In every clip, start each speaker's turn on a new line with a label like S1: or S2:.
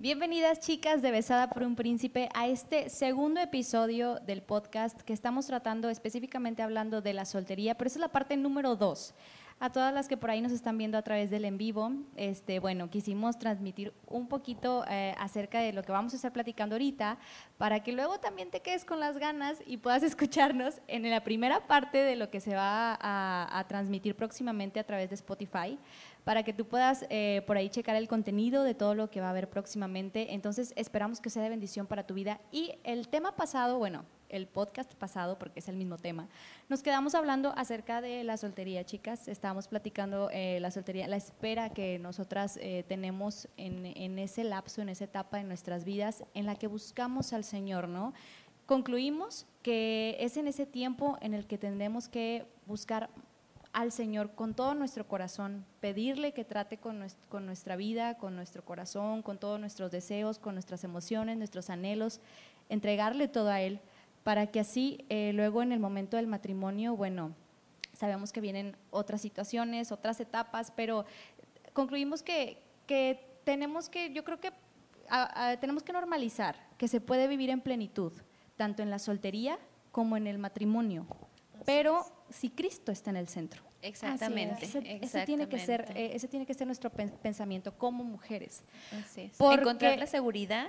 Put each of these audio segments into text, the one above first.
S1: Bienvenidas chicas de Besada por un Príncipe a este segundo episodio del podcast que estamos tratando específicamente hablando de la soltería, pero es la parte número dos. A todas las que por ahí nos están viendo a través del en vivo, este, bueno, quisimos transmitir un poquito eh, acerca de lo que vamos a estar platicando ahorita, para que luego también te quedes con las ganas y puedas escucharnos en la primera parte de lo que se va a transmitir próximamente a través de Spotify para que tú puedas eh, por ahí checar el contenido de todo lo que va a haber próximamente. Entonces, esperamos que sea de bendición para tu vida. Y el tema pasado, bueno, el podcast pasado, porque es el mismo tema, nos quedamos hablando acerca de la soltería, chicas. Estábamos platicando eh, la soltería, la espera que nosotras eh, tenemos en, en ese lapso, en esa etapa de nuestras vidas en la que buscamos al Señor, ¿no? Concluimos que es en ese tiempo en el que tendremos que buscar al Señor con todo nuestro corazón, pedirle que trate con, nuestra vida, con nuestro corazón, con todos nuestros deseos, con nuestras emociones, nuestros anhelos, entregarle todo a Él, para que así eh, luego en el momento del matrimonio, bueno, sabemos que vienen otras situaciones, otras etapas, pero concluimos que, tenemos que, yo creo que tenemos que normalizar que se puede vivir en plenitud, tanto en la soltería como en el matrimonio, pero si Cristo está en el centro.
S2: Exactamente.
S1: Ese, tiene que ser, eh, ese tiene que ser nuestro pensamiento como mujeres.
S2: Así Encontrar la seguridad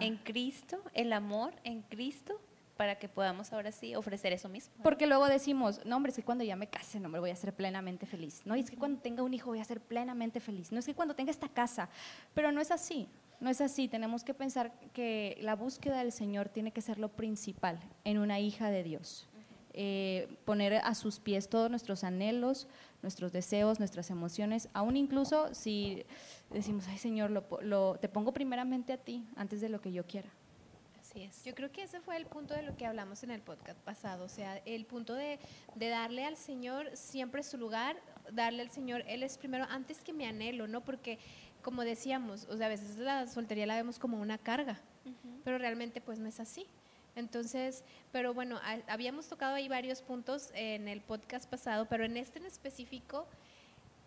S2: en Cristo, el amor en Cristo, para que podamos ahora sí ofrecer eso mismo.
S1: Porque luego decimos, no, hombre, es que cuando ya me case, no, me voy a ser plenamente feliz. No, y es que cuando tenga un hijo voy a ser plenamente feliz. No es que cuando tenga esta casa. Pero no es así. No es así. Tenemos que pensar que la búsqueda del Señor tiene que ser lo principal en una hija de Dios. Eh, poner a sus pies todos nuestros anhelos, nuestros deseos, nuestras emociones, aún incluso si decimos, ay Señor, lo, te pongo primeramente a ti antes de lo que yo quiera.
S3: Así es. Yo creo que ese fue el punto de lo que hablamos en el podcast pasado, o sea, el punto de, de darle al Señor siempre su lugar, darle al Señor, Él es primero antes que mi anhelo, ¿no? Porque como decíamos, o sea, a veces la soltería la vemos como una carga, pero realmente pues no es así. Entonces, pero bueno, habíamos tocado ahí varios puntos en el podcast pasado, pero en este en específico,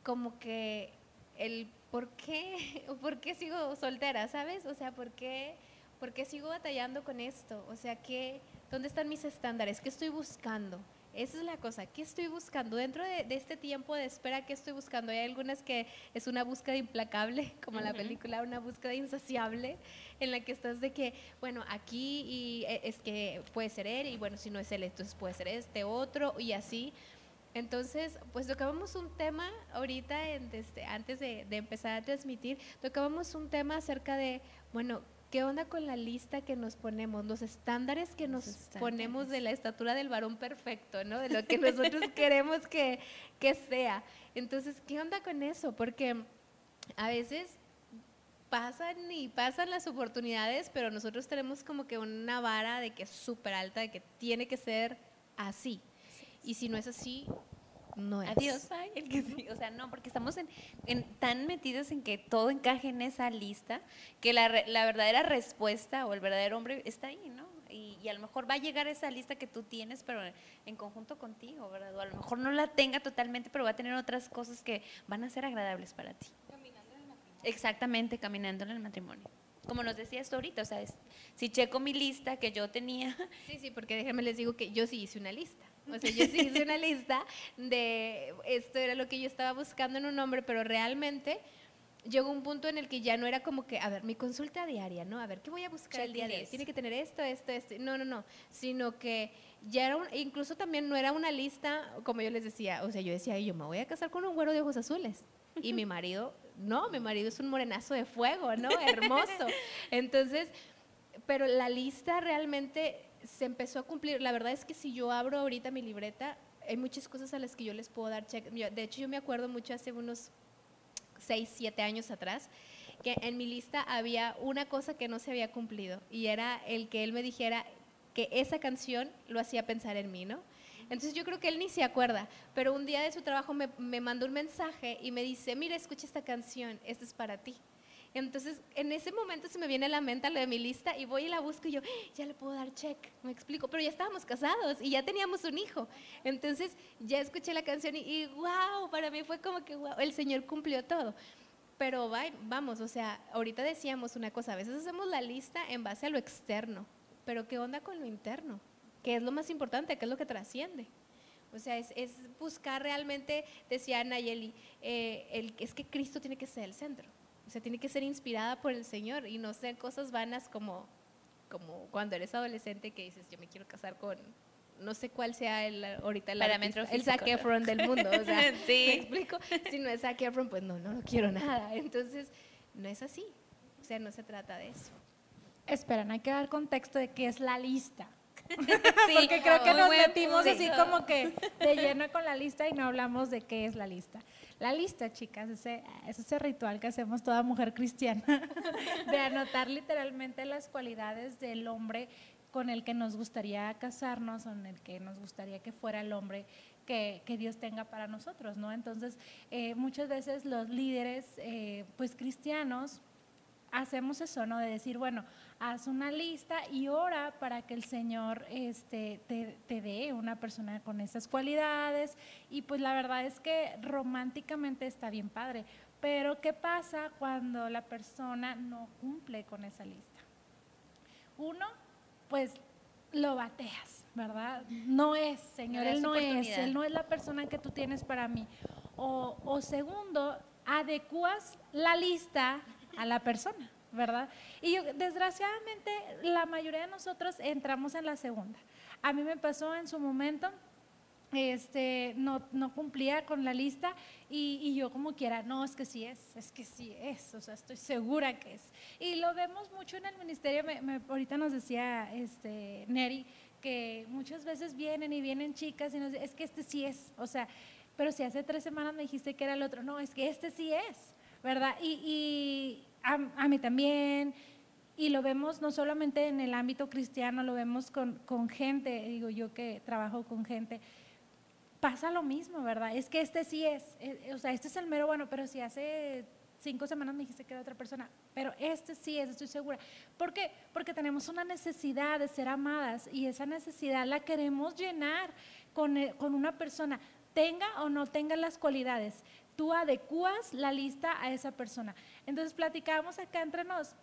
S3: como que el por qué, por qué sigo soltera, ¿sabes? O sea, ¿por qué, por qué sigo batallando con esto? O sea, ¿qué, ¿dónde están mis estándares? ¿Qué estoy buscando? Esa es la cosa, ¿qué estoy buscando? Dentro de, este tiempo de espera, ¿qué estoy buscando? Hay algunas que es una búsqueda implacable, como la película, una búsqueda insaciable, en la que estás de que, bueno, aquí y e, es que puede ser él, y bueno, si no es él, entonces puede ser este otro, y así. Entonces, pues tocábamos un tema ahorita, en, este, antes de, de empezar a transmitir, tocábamos un tema acerca de, bueno, ¿Qué onda con la lista que nos ponemos, los estándares que nos ponemos de la estatura del varón perfecto, ¿no? De lo que nosotros queremos que, que sea. Entonces, ¿qué onda con eso? Porque a veces pasan y pasan las oportunidades, pero nosotros tenemos como que una vara de que es súper alta, de que tiene que ser así. Y si no es así, no es.
S2: Adiós, el que O sea, no, porque estamos en, tan metidos en que todo encaje en esa lista que la, la verdadera respuesta o el verdadero hombre está ahí, ¿no? Y, y, a lo mejor va a llegar esa lista que tú tienes, pero en conjunto contigo, ¿verdad? O a lo mejor no la tenga totalmente, pero va a tener otras cosas que van a ser agradables para ti. Caminando en el matrimonio. Exactamente, caminando en el matrimonio como nos decías tú ahorita, o sea, si checo mi lista que yo tenía.
S3: Sí, sí, porque déjenme les digo que yo sí hice una lista. O sea, yo sí hice una lista de esto era lo que yo estaba buscando en un hombre, pero realmente llegó un punto en el que ya no era como que, a ver, mi consulta diaria, ¿no? A ver, ¿qué voy a buscar el día de hoy? Tiene que tener esto, esto, esto. No, no, no. Sino que ya era, un, incluso también no era una lista, como yo les decía, o sea, yo decía, yo me voy a casar con un güero de ojos azules. Y mi marido, no, mi marido es un morenazo de fuego, ¿no? Hermoso. Entonces, pero la lista realmente se empezó a cumplir. La verdad es que si yo abro ahorita mi libreta, hay muchas cosas a las que yo les puedo dar check. De hecho, yo me acuerdo mucho hace unos 6, 7 años atrás, que en mi lista había una cosa que no se había cumplido y era el que él me dijera que esa canción lo hacía pensar en mí, ¿no? Entonces yo creo que él ni se acuerda, pero un día de su trabajo me, me mandó un mensaje y me dice, mira, escucha esta canción, esta es para ti. Entonces, en ese momento se me viene a la mente lo de mi lista y voy y la busco y yo, ¡Ah! ya le puedo dar check, me explico, pero ya estábamos casados y ya teníamos un hijo. Entonces, ya escuché la canción y, wow, para mí fue como que, wow, el Señor cumplió todo. Pero vamos, o sea, ahorita decíamos una cosa, a veces hacemos la lista en base a lo externo, pero ¿qué onda con lo interno? ¿Qué es lo más importante? ¿Qué es lo que trasciende? O sea, es, buscar realmente, decía Nayeli, eh, el, es que Cristo tiene que ser el centro. O sea, tiene que ser inspirada por el Señor y no ser cosas vanas como, como cuando eres adolescente que dices, yo me quiero casar con, no sé cuál sea el, ahorita el,
S2: Parámetro
S3: el Zac Efron del mundo. O sea, ¿me explico? Si no es Zac Efron, pues no, no lo quiero nada. Entonces, no es así. O sea, no se trata de eso.
S4: Esperan, hay que dar contexto de qué es la lista. Porque creo que nos metimos así como que de lleno con la lista y no hablamos de qué es la lista. La lista, chicas, ese, es ese ritual que hacemos toda mujer cristiana, de anotar literalmente las cualidades del hombre con el que nos gustaría casarnos, en el que nos gustaría que fuera el hombre que, Dios tenga para nosotros, ¿no? Entonces, eh, muchas veces los líderes, eh, pues cristianos, hacemos eso, ¿no? De decir, bueno, haz una lista y ora para que el Señor este, te, te dé una persona con esas cualidades. Y pues la verdad es que románticamente está bien padre. Pero ¿qué pasa cuando la persona no cumple con esa lista? Uno, pues lo bateas, ¿verdad? No es, Señor, Él no es, Él no es la persona que tú tienes para mí. O, o segundo, adecuas la lista a la persona, ¿verdad? Y desgraciadamente la mayoría de nosotros entramos en la segunda. A mí me pasó en su momento, este, no, no cumplía con la lista y, y, yo como quiera, no, es que sí es, es que sí es, o sea, estoy segura que es. Y lo vemos mucho en el ministerio, me, ahorita nos decía este, Neri, que muchas veces vienen y vienen chicas y nos dicen, es que este sí es, o sea, pero si hace tres semanas me dijiste que era el otro, no, es que este sí es, ¿verdad? Y, y a, a, mí también, y lo vemos no solamente en el ámbito cristiano, lo vemos con, con gente, digo yo que trabajo con gente, pasa lo mismo, ¿verdad? Es que este sí es, eh, o sea, este es el mero bueno, pero si hace cinco semanas me dijiste que era otra persona, pero este sí es, estoy segura. ¿Por qué? Porque tenemos una necesidad de ser amadas y esa necesidad la queremos llenar con, eh, con una persona, tenga o no tenga las cualidades. Tú adecuas la lista a esa persona. Entonces platicábamos acá entre nos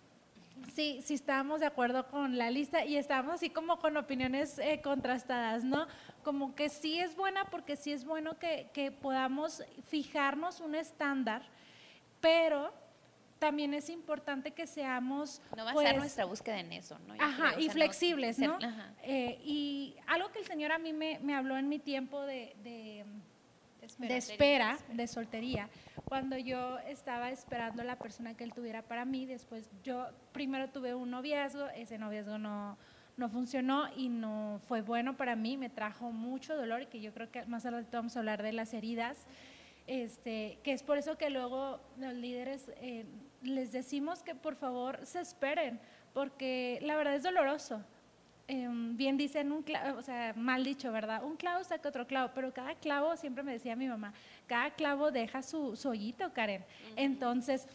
S4: sí, sí estábamos de acuerdo con la lista y estábamos así como con opiniones eh, contrastadas, ¿no? Como que sí es buena porque sí es bueno que, que podamos fijarnos un estándar, pero también es importante que seamos...
S2: No va a ser pues, nuestra búsqueda en eso, ¿no?
S4: ajá, y flexibles, ¿no? Eh, y algo que el Señor a mí me, me habló en mi tiempo de, de de espera, de soltería, cuando yo estaba esperando la persona que él tuviera para mí, después yo primero tuve un noviazgo, ese noviazgo no, no funcionó y no fue bueno para mí, me trajo mucho dolor y que yo creo que más adelante vamos a hablar de las heridas, este, que es por eso que luego los líderes eh, les decimos que por favor se esperen, porque la verdad es doloroso. Em, bien dicen un clavo, o sea, mal dicho, ¿verdad? Un clavo saca otro clavo, pero cada clavo, siempre me decía mi mamá, cada clavo deja su, su hoyito, Karen. Entonces,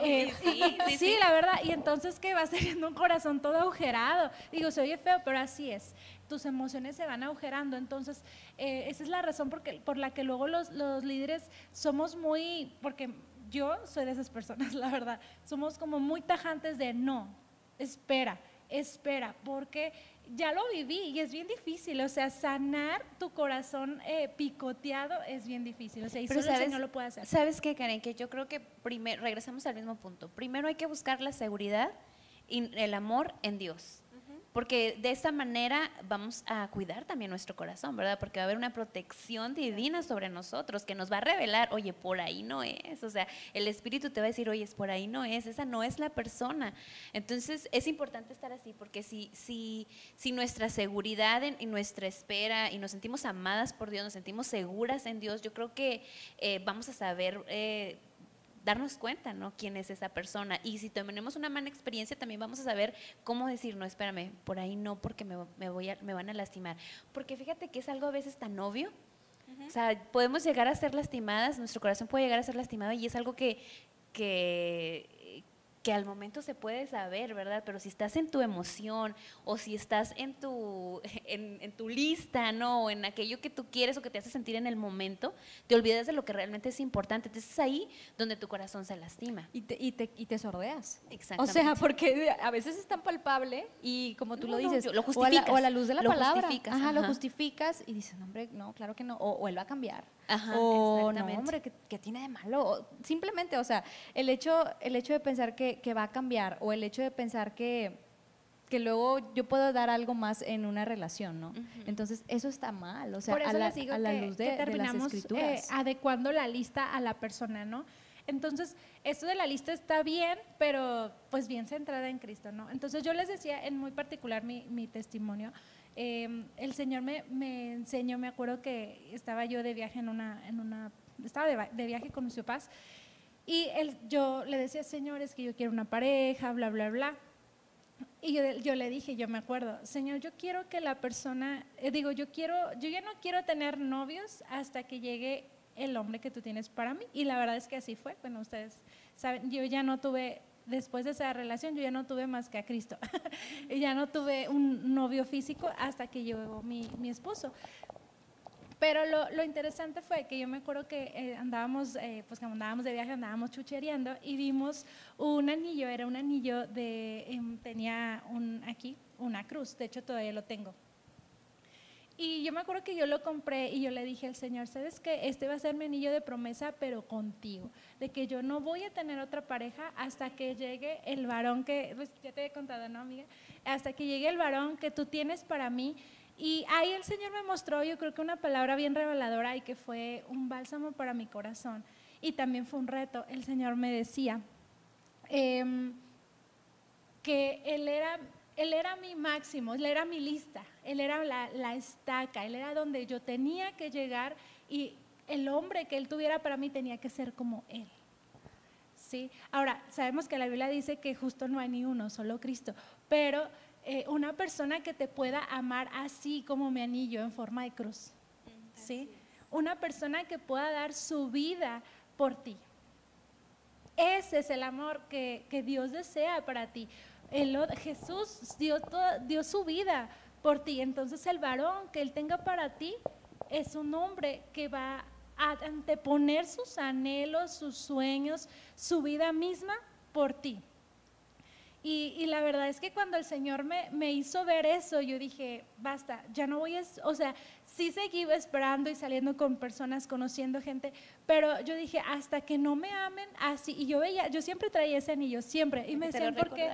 S4: eh, sí, la verdad, y entonces que vas teniendo un corazón todo agujerado. Digo, se oye feo, pero así es. Tus emociones se van agujerando. Entonces, eh, esa es la razón porque, por la que luego los, los líderes somos muy, porque yo soy de esas personas, la verdad, somos como muy tajantes de no, espera espera, porque ya lo viví y es bien difícil, o sea, sanar tu corazón eh, picoteado es bien difícil, o sea, y Pero solo sabes, el lo puede hacer.
S2: ¿Sabes qué, Karen? Que yo creo que primero, regresamos al mismo punto, primero hay que buscar la seguridad y el amor en Dios porque de esa manera vamos a cuidar también nuestro corazón, ¿verdad? Porque va a haber una protección divina sobre nosotros que nos va a revelar, oye, por ahí no es, o sea, el Espíritu te va a decir, oye, por ahí no es, esa no es la persona. Entonces es importante estar así, porque si, si, si nuestra seguridad y nuestra espera y nos sentimos amadas por Dios, nos sentimos seguras en Dios, yo creo que eh, vamos a saber... Eh, darnos cuenta, ¿no? ¿Quién es esa persona? Y si tenemos una mala experiencia, también vamos a saber cómo decir, no, espérame, por ahí no, porque me, voy a, me van a lastimar. Porque fíjate que es algo a veces tan obvio. O sea, podemos llegar a ser lastimadas, nuestro corazón puede llegar a ser lastimado y es algo que, que, que al momento se puede saber, ¿verdad? Pero si estás en tu emoción o si estás en tu, en, tu lista, ¿no? O en aquello que tú quieres o que te hace sentir en el momento, te olvidas de lo que realmente es importante. Entonces es ahí donde tu corazón se lastima.
S1: Y te, y te, y te sordeas.
S2: Exactamente.
S1: O sea, porque a veces es tan palpable y como tú lo dices,
S2: lo justificas.
S1: O, a la, luz de la
S2: lo
S1: palabra.
S2: Justificas,
S1: ajá, lo justificas y dices, no, hombre, no, claro que no. O, o él va a cambiar.
S2: Ajá,
S1: o no, hombre, ¿qué, tiene de malo? simplemente, o sea, el hecho, el hecho de pensar que, que va a cambiar o el hecho de pensar que, que luego yo puedo dar algo más en una relación, ¿no? Entonces, eso está mal, o sea,
S4: Por eso
S1: a, la,
S4: les digo
S1: a la
S4: que,
S1: luz de,
S4: que
S1: de las
S4: terminamos eh,
S1: escrituras.
S4: adecuando la lista a la persona, ¿no? Entonces, esto de la lista está bien, pero pues bien centrada en Cristo, ¿no? Entonces, yo les decía en muy particular mi, mi testimonio, eh, el Señor me, me, enseñó, me acuerdo que estaba yo de viaje en una, en estaba de, viaje con mis papás y yo le decía, Señor, es que yo quiero una pareja, bla, bla, bla. Y yo, yo, le dije, yo me acuerdo, Señor, yo quiero que la persona, eh, digo, yo quiero, yo ya no quiero tener novios hasta que llegue el hombre que tú tienes para mí. Y la verdad es que así fue. Bueno, ustedes saben, yo ya no tuve, después de esa relación, yo ya no tuve más que a Cristo. y ya no tuve un novio físico hasta que llegó mi, mi esposo. Pero lo, lo, interesante fue que yo me acuerdo que eh, andábamos, eh, pues cuando andábamos de viaje, andábamos chuchereando y vimos un anillo, era un anillo de, eh, tenía un, aquí una cruz, de hecho todavía lo tengo. Y yo me acuerdo que yo lo compré y yo le dije al Señor, ¿sabes qué? Este va a ser mi anillo de promesa, pero contigo. De que yo no voy a tener otra pareja hasta que llegue el varón que, pues ya te he contado, ¿no, amiga? Hasta que llegue el varón que tú tienes para mí. Y ahí el Señor me mostró, yo creo que una palabra bien reveladora y que fue un bálsamo para mi corazón. Y también fue un reto. El Señor me decía eh, que Él era él era mi máximo, él era mi lista, él era la, la, estaca, él era donde yo tenía que llegar y el hombre que él tuviera para mí tenía que ser como él. ¿Sí? Ahora, sabemos que la Biblia dice que justo no hay ni uno, solo Cristo, pero eh, una persona que te pueda amar así como mi anillo en forma de cruz. ¿Sí? Una persona que pueda dar su vida por ti. Ese es el amor que, que Dios desea para ti. El, Jesús dio, toda, dio su vida por ti. Entonces el varón que Él tenga para ti es un hombre que va a anteponer sus anhelos, sus sueños, su vida misma por ti. Y, y, la verdad es que cuando el Señor me, me, hizo ver eso, yo dije, basta, ya no voy a, o sea, sí seguí esperando y saliendo con personas, conociendo gente, pero yo dije, hasta que no me amen así, y yo veía, yo siempre traía ese anillo, siempre, y me decían, porque,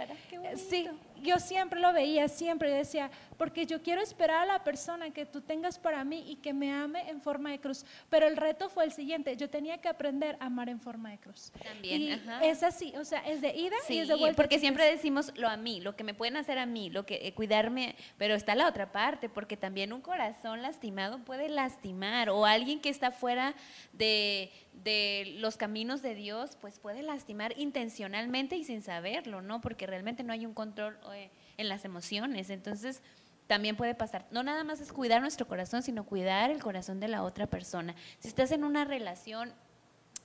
S4: sí, yo siempre lo veía, siempre decía, porque yo quiero esperar a la persona que tú tengas para mí y que me ame en forma de cruz, pero el reto fue el siguiente, yo tenía que aprender a amar en forma de cruz.
S2: También,
S4: y
S2: ajá.
S4: es así, o sea, es de ida
S2: sí,
S4: y es de vuelta.
S2: porque siempre decimos lo a mí, lo que me pueden hacer a mí, lo que eh, cuidarme, pero está la otra parte, porque también un corazón lastimado puede lastimar, o alguien que está fuera de, de los caminos de Dios, pues puede lastimar intencionalmente y sin saberlo, ¿no? Porque realmente no hay un control eh, en las emociones. Entonces, también puede pasar. No nada más es cuidar nuestro corazón, sino cuidar el corazón de la otra persona. Si estás en una relación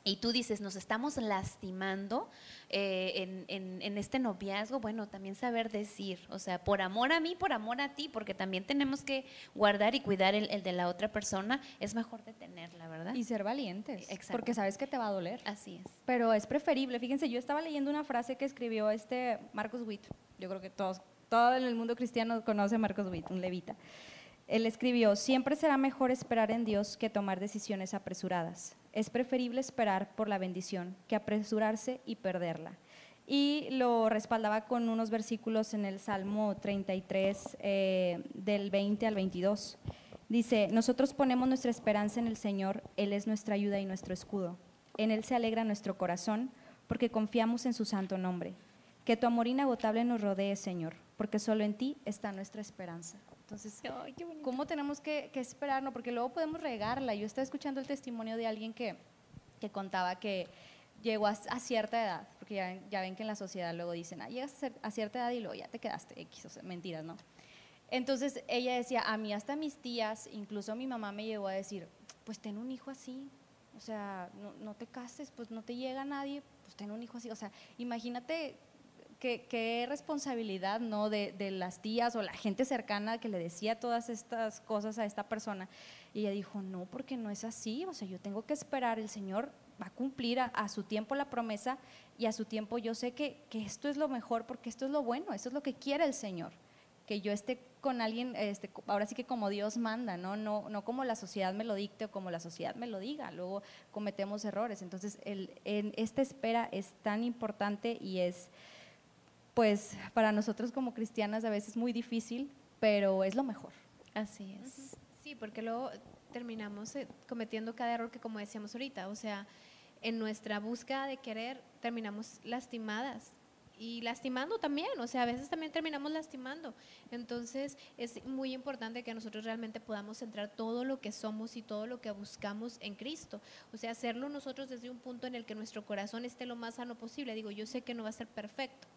S2: y tú dices, nos estamos lastimando eh, en, en, en, este noviazgo, bueno, también saber decir, o sea, por amor a mí, por amor a ti, porque también tenemos que guardar y cuidar el, el de la otra persona, es mejor detenerla, ¿verdad?
S1: Y ser valientes,
S2: Exacto.
S1: porque sabes que te va a doler.
S2: Así es.
S1: Pero es preferible, fíjense, yo estaba leyendo una frase que escribió este Marcos Witt, yo creo que todos, todo el mundo cristiano conoce a Marcos Witt, un levita. Él escribió, siempre será mejor esperar en Dios que tomar decisiones apresuradas. Es preferible esperar por la bendición que apresurarse y perderla. Y lo respaldaba con unos versículos en el Salmo 33, eh, del 20 al 22. Dice, nosotros ponemos nuestra esperanza en el Señor, Él es nuestra ayuda y nuestro escudo. En Él se alegra nuestro corazón, porque confiamos en su santo nombre. Que tu amor inagotable nos rodee, Señor, porque solo en ti está nuestra esperanza. Entonces,
S2: Ay, qué.
S1: ¿cómo tenemos que, que, esperarnos? Porque luego podemos regarla. Yo estaba escuchando el testimonio de alguien que, que contaba que llegó a, a cierta edad, porque ya, ya, ven que en la sociedad luego dicen, ah, llegas a, cierta edad y luego ya te quedaste X, o sea, mentiras, ¿no? Entonces ella decía, a mí hasta mis tías, incluso mi mamá me llegó a decir, pues ten un hijo así, o sea, no, no te cases, pues no te llega nadie, pues ten un hijo así, o sea, imagínate qué, qué responsabilidad, ¿no? De, de las tías o la gente cercana que le decía todas estas cosas a esta persona. Y ella dijo, no, porque no es así, o sea, yo tengo que esperar, el Señor va a cumplir a, a su tiempo la promesa y a su tiempo yo sé que, que esto es lo mejor, porque esto es lo bueno, esto es lo que quiere el Señor que yo esté con alguien, este, ahora sí que como Dios manda, ¿no? No, no como la sociedad me lo dicte o como la sociedad me lo diga, luego cometemos errores. Entonces, el, en esta espera es tan importante y es, pues, para nosotros como cristianas a veces muy difícil, pero es lo mejor.
S2: Así es.
S3: Sí, porque luego terminamos eh, cometiendo cada error que como decíamos ahorita, o sea, en nuestra búsqueda de querer terminamos lastimadas y lastimando también, o sea, a veces también terminamos lastimando. Entonces es muy importante que nosotros realmente podamos centrar todo lo que somos y todo lo que buscamos en Cristo. O sea, hacerlo nosotros desde un punto en el que nuestro corazón esté lo más sano posible. Digo, yo sé que no va a ser perfecto,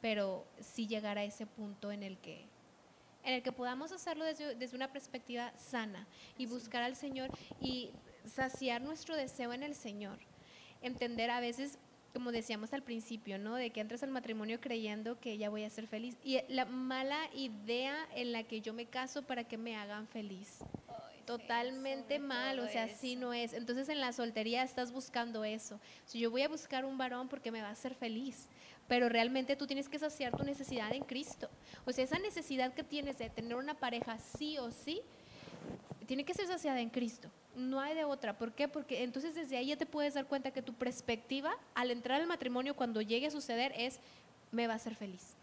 S3: pero sí llegar a ese punto en el que en el que podamos hacerlo desde, desde una perspectiva sana y buscar al Señor y saciar nuestro deseo en el Señor. Entender a veces como decíamos al principio, ¿no? De que entres al matrimonio creyendo que ya voy a ser feliz. Y la mala idea en la que yo me caso para que me hagan feliz. Totalmente mal, o sea, así no es. Entonces en la soltería estás buscando eso. Si yo voy a buscar un varón porque me va a hacer feliz, pero realmente tú tienes que saciar tu necesidad en Cristo. O sea, esa necesidad que tienes de tener una pareja sí o sí, tiene que ser saciada en Cristo. No hay de otra. ¿Por qué? Porque entonces desde ahí ya te puedes dar cuenta que tu perspectiva al entrar al matrimonio cuando llegue a suceder es, me va a hacer feliz.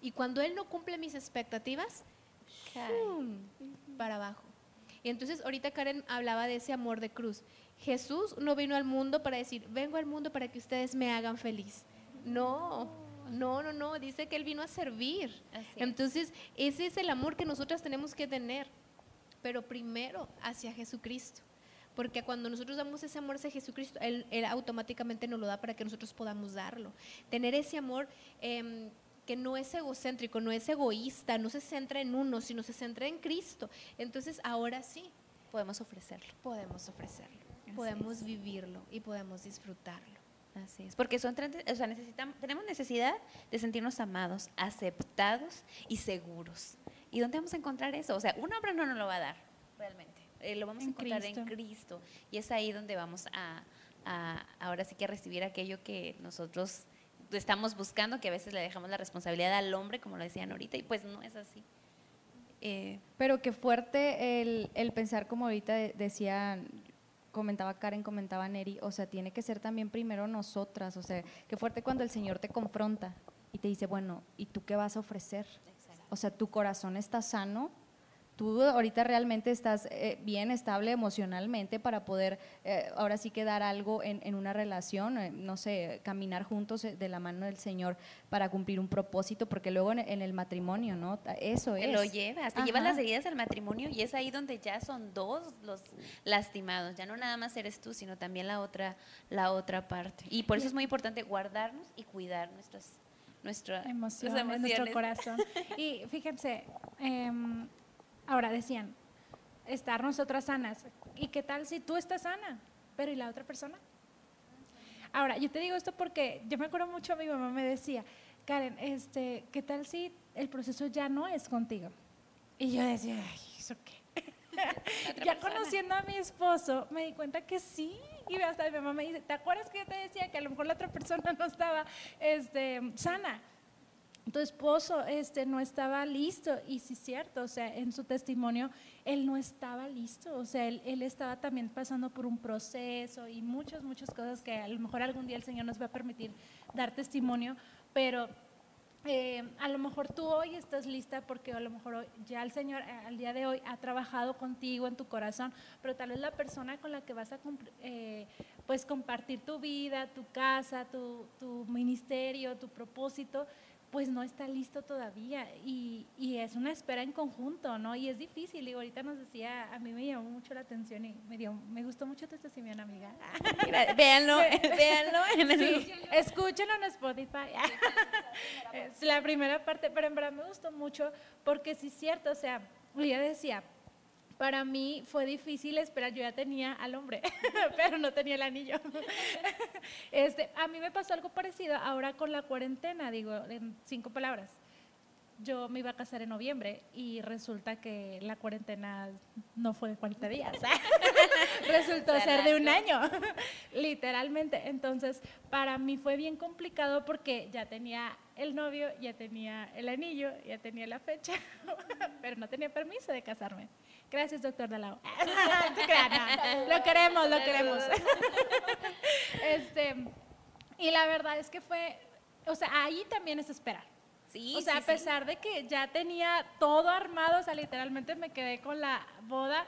S3: Y cuando él no cumple mis expectativas, para abajo. Y entonces ahorita Karen hablaba de ese amor de cruz. Jesús no vino al mundo para decir, vengo al mundo para que ustedes me hagan feliz. No, no, no, no, dice que Él vino a servir.
S2: Es.
S3: Entonces, ese es el amor que nosotras tenemos que tener, pero primero hacia Jesucristo. Porque cuando nosotros damos ese amor hacia Jesucristo, Él, Él automáticamente nos lo da para que nosotros podamos darlo. Tener ese amor em, que no es egocéntrico, no es egoísta, no se centra en uno, sino se centra en Cristo. Entonces, ahora sí,
S2: Podemos ofrecerlo.
S3: podemos ofrecerlo, podemos vivirlo y podemos disfrutarlo.
S2: Así es, porque son, o sea, necesitamos, tenemos necesidad de sentirnos amados, aceptados y seguros. ¿Y dónde vamos a encontrar eso? O sea, un hombre no nos lo va a dar, realmente. Eh, lo vamos a
S4: En
S2: encontrar en
S4: Cristo.
S2: Cristo. Y es ahí donde vamos a, a- ahora sí que a recibir aquello que nosotros estamos buscando, que a veces le dejamos la responsabilidad al hombre, como lo decían ahorita, y pues no es así. Eh,
S1: Pero qué fuerte el, el pensar, como ahorita de- decían, comentaba Karen, comentaba Neri, o sea, tiene que ser también primero nosotras, o sea, qué fuerte cuando el Señor te confronta y te dice, bueno, ¿y tú qué vas a ofrecer? O sea, tu corazón está sano, tú ahorita realmente estás eh, bien estable emocionalmente para poder eh, ahora sí que dar algo en, en una relación, eh, no sé, caminar juntos eh, de la mano del Señor para cumplir un propósito, porque luego en, en el matrimonio, ¿no? Eso
S2: Te
S1: es.
S2: lo llevas, te llevas
S1: Ajá.
S2: las heridas al matrimonio y es ahí donde ya son dos los lastimados, ya no nada más eres tú, sino también la otra, la otra parte. Y por eso es muy importante guardarnos y cuidar nuestras, nuestra,
S4: emoción, nuestro corazón. Y fíjense, em, ahora decían, estar nosotras sanas. ¿Y qué tal si tú estás sana, pero y la otra persona? Ahora, yo te digo esto porque yo me acuerdo mucho, mi mamá me decía, Karen, este, ¿qué tal si el proceso ya no es contigo? Y yo decía, ay, ¿eso qué? ya conociendo a mi esposo, me di cuenta que sí. Y hasta mi mamá me dice, ¿te acuerdas que yo te decía que a lo mejor la otra persona no estaba este, sana? Tu esposo este, no estaba listo. Y sí es cierto, o sea, en su testimonio, él no estaba listo. O sea, él, él estaba también pasando por un proceso y muchas, muchas cosas que a lo mejor algún día el Señor nos va a permitir dar testimonio, pero eh, a lo mejor tú hoy estás lista porque a lo mejor ya el Señor eh, al día de hoy ha trabajado contigo en tu corazón, pero tal vez la persona con la que vas a eh, pues compartir tu vida, tu casa, tu, tu ministerio, tu propósito, pues no está listo todavía y, y es una espera en conjunto, ¿no? Y es difícil. Y ahorita nos decía, a mí me llamó mucho la atención y me, dio, me gustó mucho tu testimonio, amiga.
S2: Gra- Véanlo, véanlo en el-
S4: Sí, escúchenlo en Spotify. es la primera parte, pero en verdad me gustó mucho porque sí es cierto, o sea, ella decía, para mí fue difícil esperar. Yo ya tenía al hombre, pero no tenía el anillo. este, a mí me pasó algo parecido ahora con la cuarentena, digo, en cinco palabras yo me iba a casar en noviembre y resulta que la cuarentena no fue de 40 días. Resultó ser de un año, literalmente. Entonces, para mí fue bien complicado porque ya tenía el novio, ya tenía el anillo, ya tenía la fecha, pero no tenía permiso de casarme. Gracias, doctor Dalao. lo queremos, lo queremos. este, y la verdad es que fue, o sea, ahí también es esperar o sea, a pesar de que ya tenía todo armado, o sea, literalmente me quedé con la boda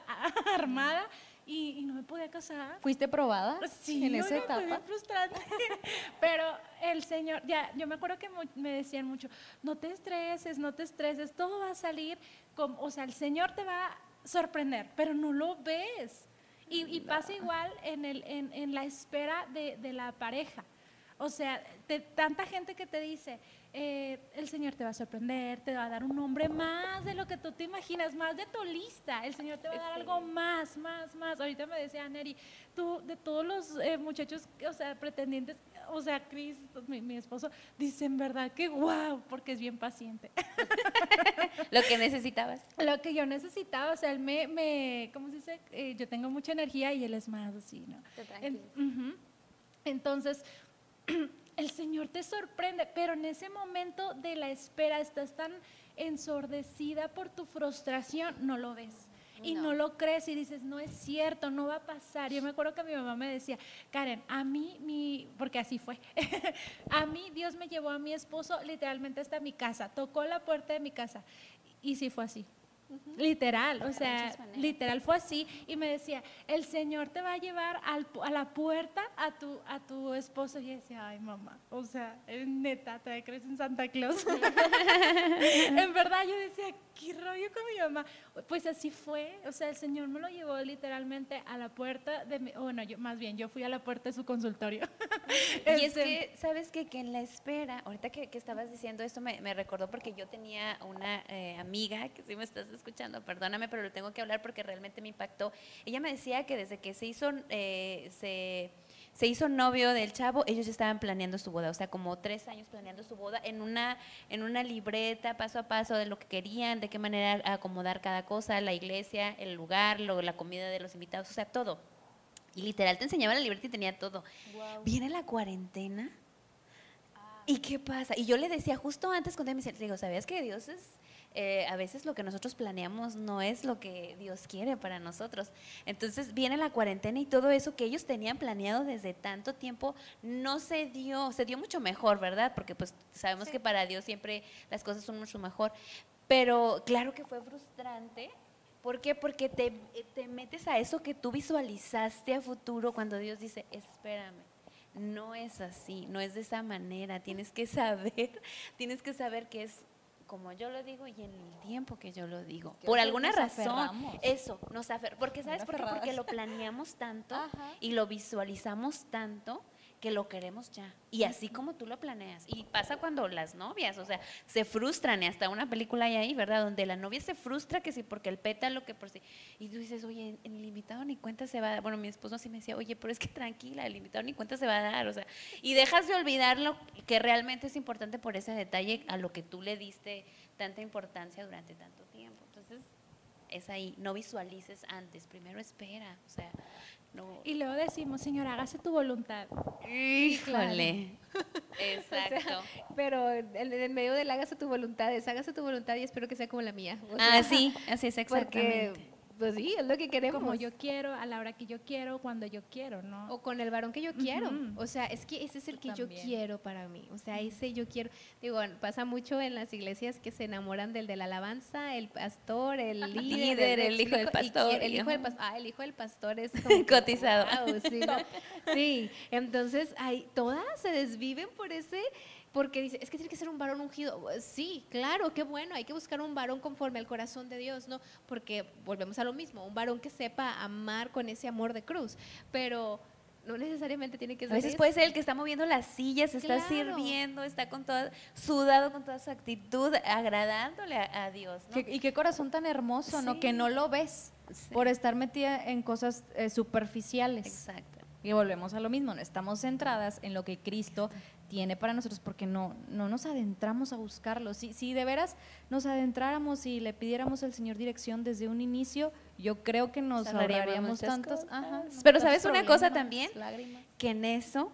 S4: armada y, no me podía casar.
S1: ¿Fuiste probada
S4: sí,
S1: en esa etapa?
S4: Fue frustrante. Pero el Señor, ya, yo me acuerdo que me decían mucho, no te estreses, no te estreses, todo va a salir, como, o sea, el Señor te va a sorprender, pero no lo ves. Y, pasa igual en, el, en, en la espera de, de la pareja. O sea, tanta gente que te dice, eh, el Señor te va a sorprender, te va a dar un nombre más de lo que tú te imaginas, más de tu lista. El Señor te va a dar algo más, más, más. Ahorita me decía Neri, tú de todos los eh, muchachos, o sea, pretendientes, o sea, Chris, mi, esposo, dicen verdad que wow, porque es bien paciente.
S2: lo que necesitabas.
S4: Lo que yo necesitaba, o sea, él me, me ¿cómo se dice? Eh, yo tengo mucha energía y él es más así, ¿no? Entonces, el Señor te sorprende, pero en ese momento de la espera estás tan ensordecida por tu frustración, no lo ves. Y no. lo crees y dices, no es cierto, no va a pasar. Yo me acuerdo que mi mamá me decía, Karen, a mí, mi, porque así fue, a mí Dios me llevó a mi esposo literalmente hasta mi casa, tocó la puerta de mi casa. Y sí fue así. Literal, o sea, literal fue así y me decía, el Señor te va a llevar a la puerta a tu, a tu esposo y decía, ay mamá, o sea, neta, te crees en Santa Claus. en verdad yo decía, ¿qué rollo con mi mamá? Pues así fue, o sea, el Señor me lo llevó literalmente a la puerta de mi, bueno, yo más bien, yo fui a la puerta de su consultorio.
S2: y es que, ¿sabes qué? Que en la espera, ahorita que, estabas diciendo esto me, recordó porque yo tenía una eh, amiga, que si me estás escuchando, perdóname, pero lo tengo que hablar porque realmente me impactó. Ella me decía que desde que se hizo, eh, se se hizo novio del chavo, ellos ya estaban planeando su boda, o sea, como tres años planeando su boda en una, en una libreta, paso a paso, de lo que querían, de qué manera acomodar cada cosa, la iglesia, el lugar, lo, la comida de los invitados, o sea, todo. Y literal te enseñaba la libreta y tenía todo. Viene la cuarentena. ¿Y qué pasa? Y yo le decía justo antes cuando me decía, digo, ¿sabías que Dios es eh, a veces lo que nosotros planeamos no es lo que Dios quiere para nosotros. Entonces viene la cuarentena y todo eso que ellos tenían planeado desde tanto tiempo no se dio, se dio mucho mejor, ¿verdad? Porque pues sabemos que para Dios siempre las cosas son mucho mejor. Pero claro que fue frustrante. ¿Por qué? Porque te, te metes a eso que tú visualizaste a futuro cuando Dios dice, espérame no es así, no es de esa manera, tienes que saber, tienes que saber que es como yo lo digo y en el tiempo que yo lo digo. Por alguna razón, eso, nos afer porque ¿sabes por qué? Porque lo planeamos tanto y lo visualizamos tanto que lo queremos ya. Y así como tú lo planeas. Y pasa cuando las novias, o sea, se frustran, y hasta una película hay ahí, ¿verdad? Donde la novia se frustra que sí, porque el pétalo, que por sí. Y tú dices, oye, el invitado ni cuenta se va a dar. Bueno, mi esposo sí me decía, oye, pero es que tranquila, el invitado ni cuenta se va a dar. O sea, y dejas de olvidar lo que realmente es importante por ese detalle a lo que tú le diste tanta importancia durante tanto es ahí, no visualices antes, primero espera, o sea,
S4: y luego decimos, Señor, hágase tu voluntad.
S2: Híjole. Exacto.
S3: pero en, medio del hágase tu voluntad es hágase tu voluntad y espero que sea como la mía.
S2: ah, sí, así es exactamente.
S3: Pues sí, es lo que queremos.
S4: Como yo quiero, a la hora que yo quiero, cuando yo quiero, ¿no?
S3: O con el varón que yo quiero. O sea, es que ese es el que yo quiero para mí. O sea, ese yo quiero. Digo, pasa mucho en las iglesias que se enamoran del de la alabanza, el pastor, el líder,
S2: el, hijo del pastor.
S3: el hijo del pastor. Ah, el hijo del pastor es
S2: cotizado.
S3: sí, sí, entonces, hay, todas se desviven por ese porque dice, es que tiene que ser un varón ungido. Pues sí, claro, qué bueno, hay que buscar un varón conforme al corazón de Dios, ¿no? Porque volvemos a lo mismo, un varón que sepa amar con ese amor de cruz. Pero no necesariamente tiene que
S2: A
S3: ser
S2: veces
S3: eso.
S2: puede ser el que está moviendo las sillas, está
S3: Claro.
S2: sirviendo, está con toda, sudado con toda su actitud, agradándole a, a Dios, ¿no?
S1: Y qué corazón tan hermoso, ¿no?
S2: Sí.
S1: Que no lo ves
S2: Sí.
S1: por estar metida en cosas eh, superficiales.
S2: Exacto.
S1: Y volvemos a lo mismo, no estamos centradas en lo que Cristo tiene para nosotros porque no, no nos adentramos a buscarlo. Si, si de veras nos adentráramos y le pidiéramos al Señor dirección desde un inicio, yo creo que nos
S2: Ahorraríamos
S1: tantos.
S2: cosas.
S1: ajá,
S2: Pero ¿sabes una cosa también?
S1: lágrimas.
S2: que en eso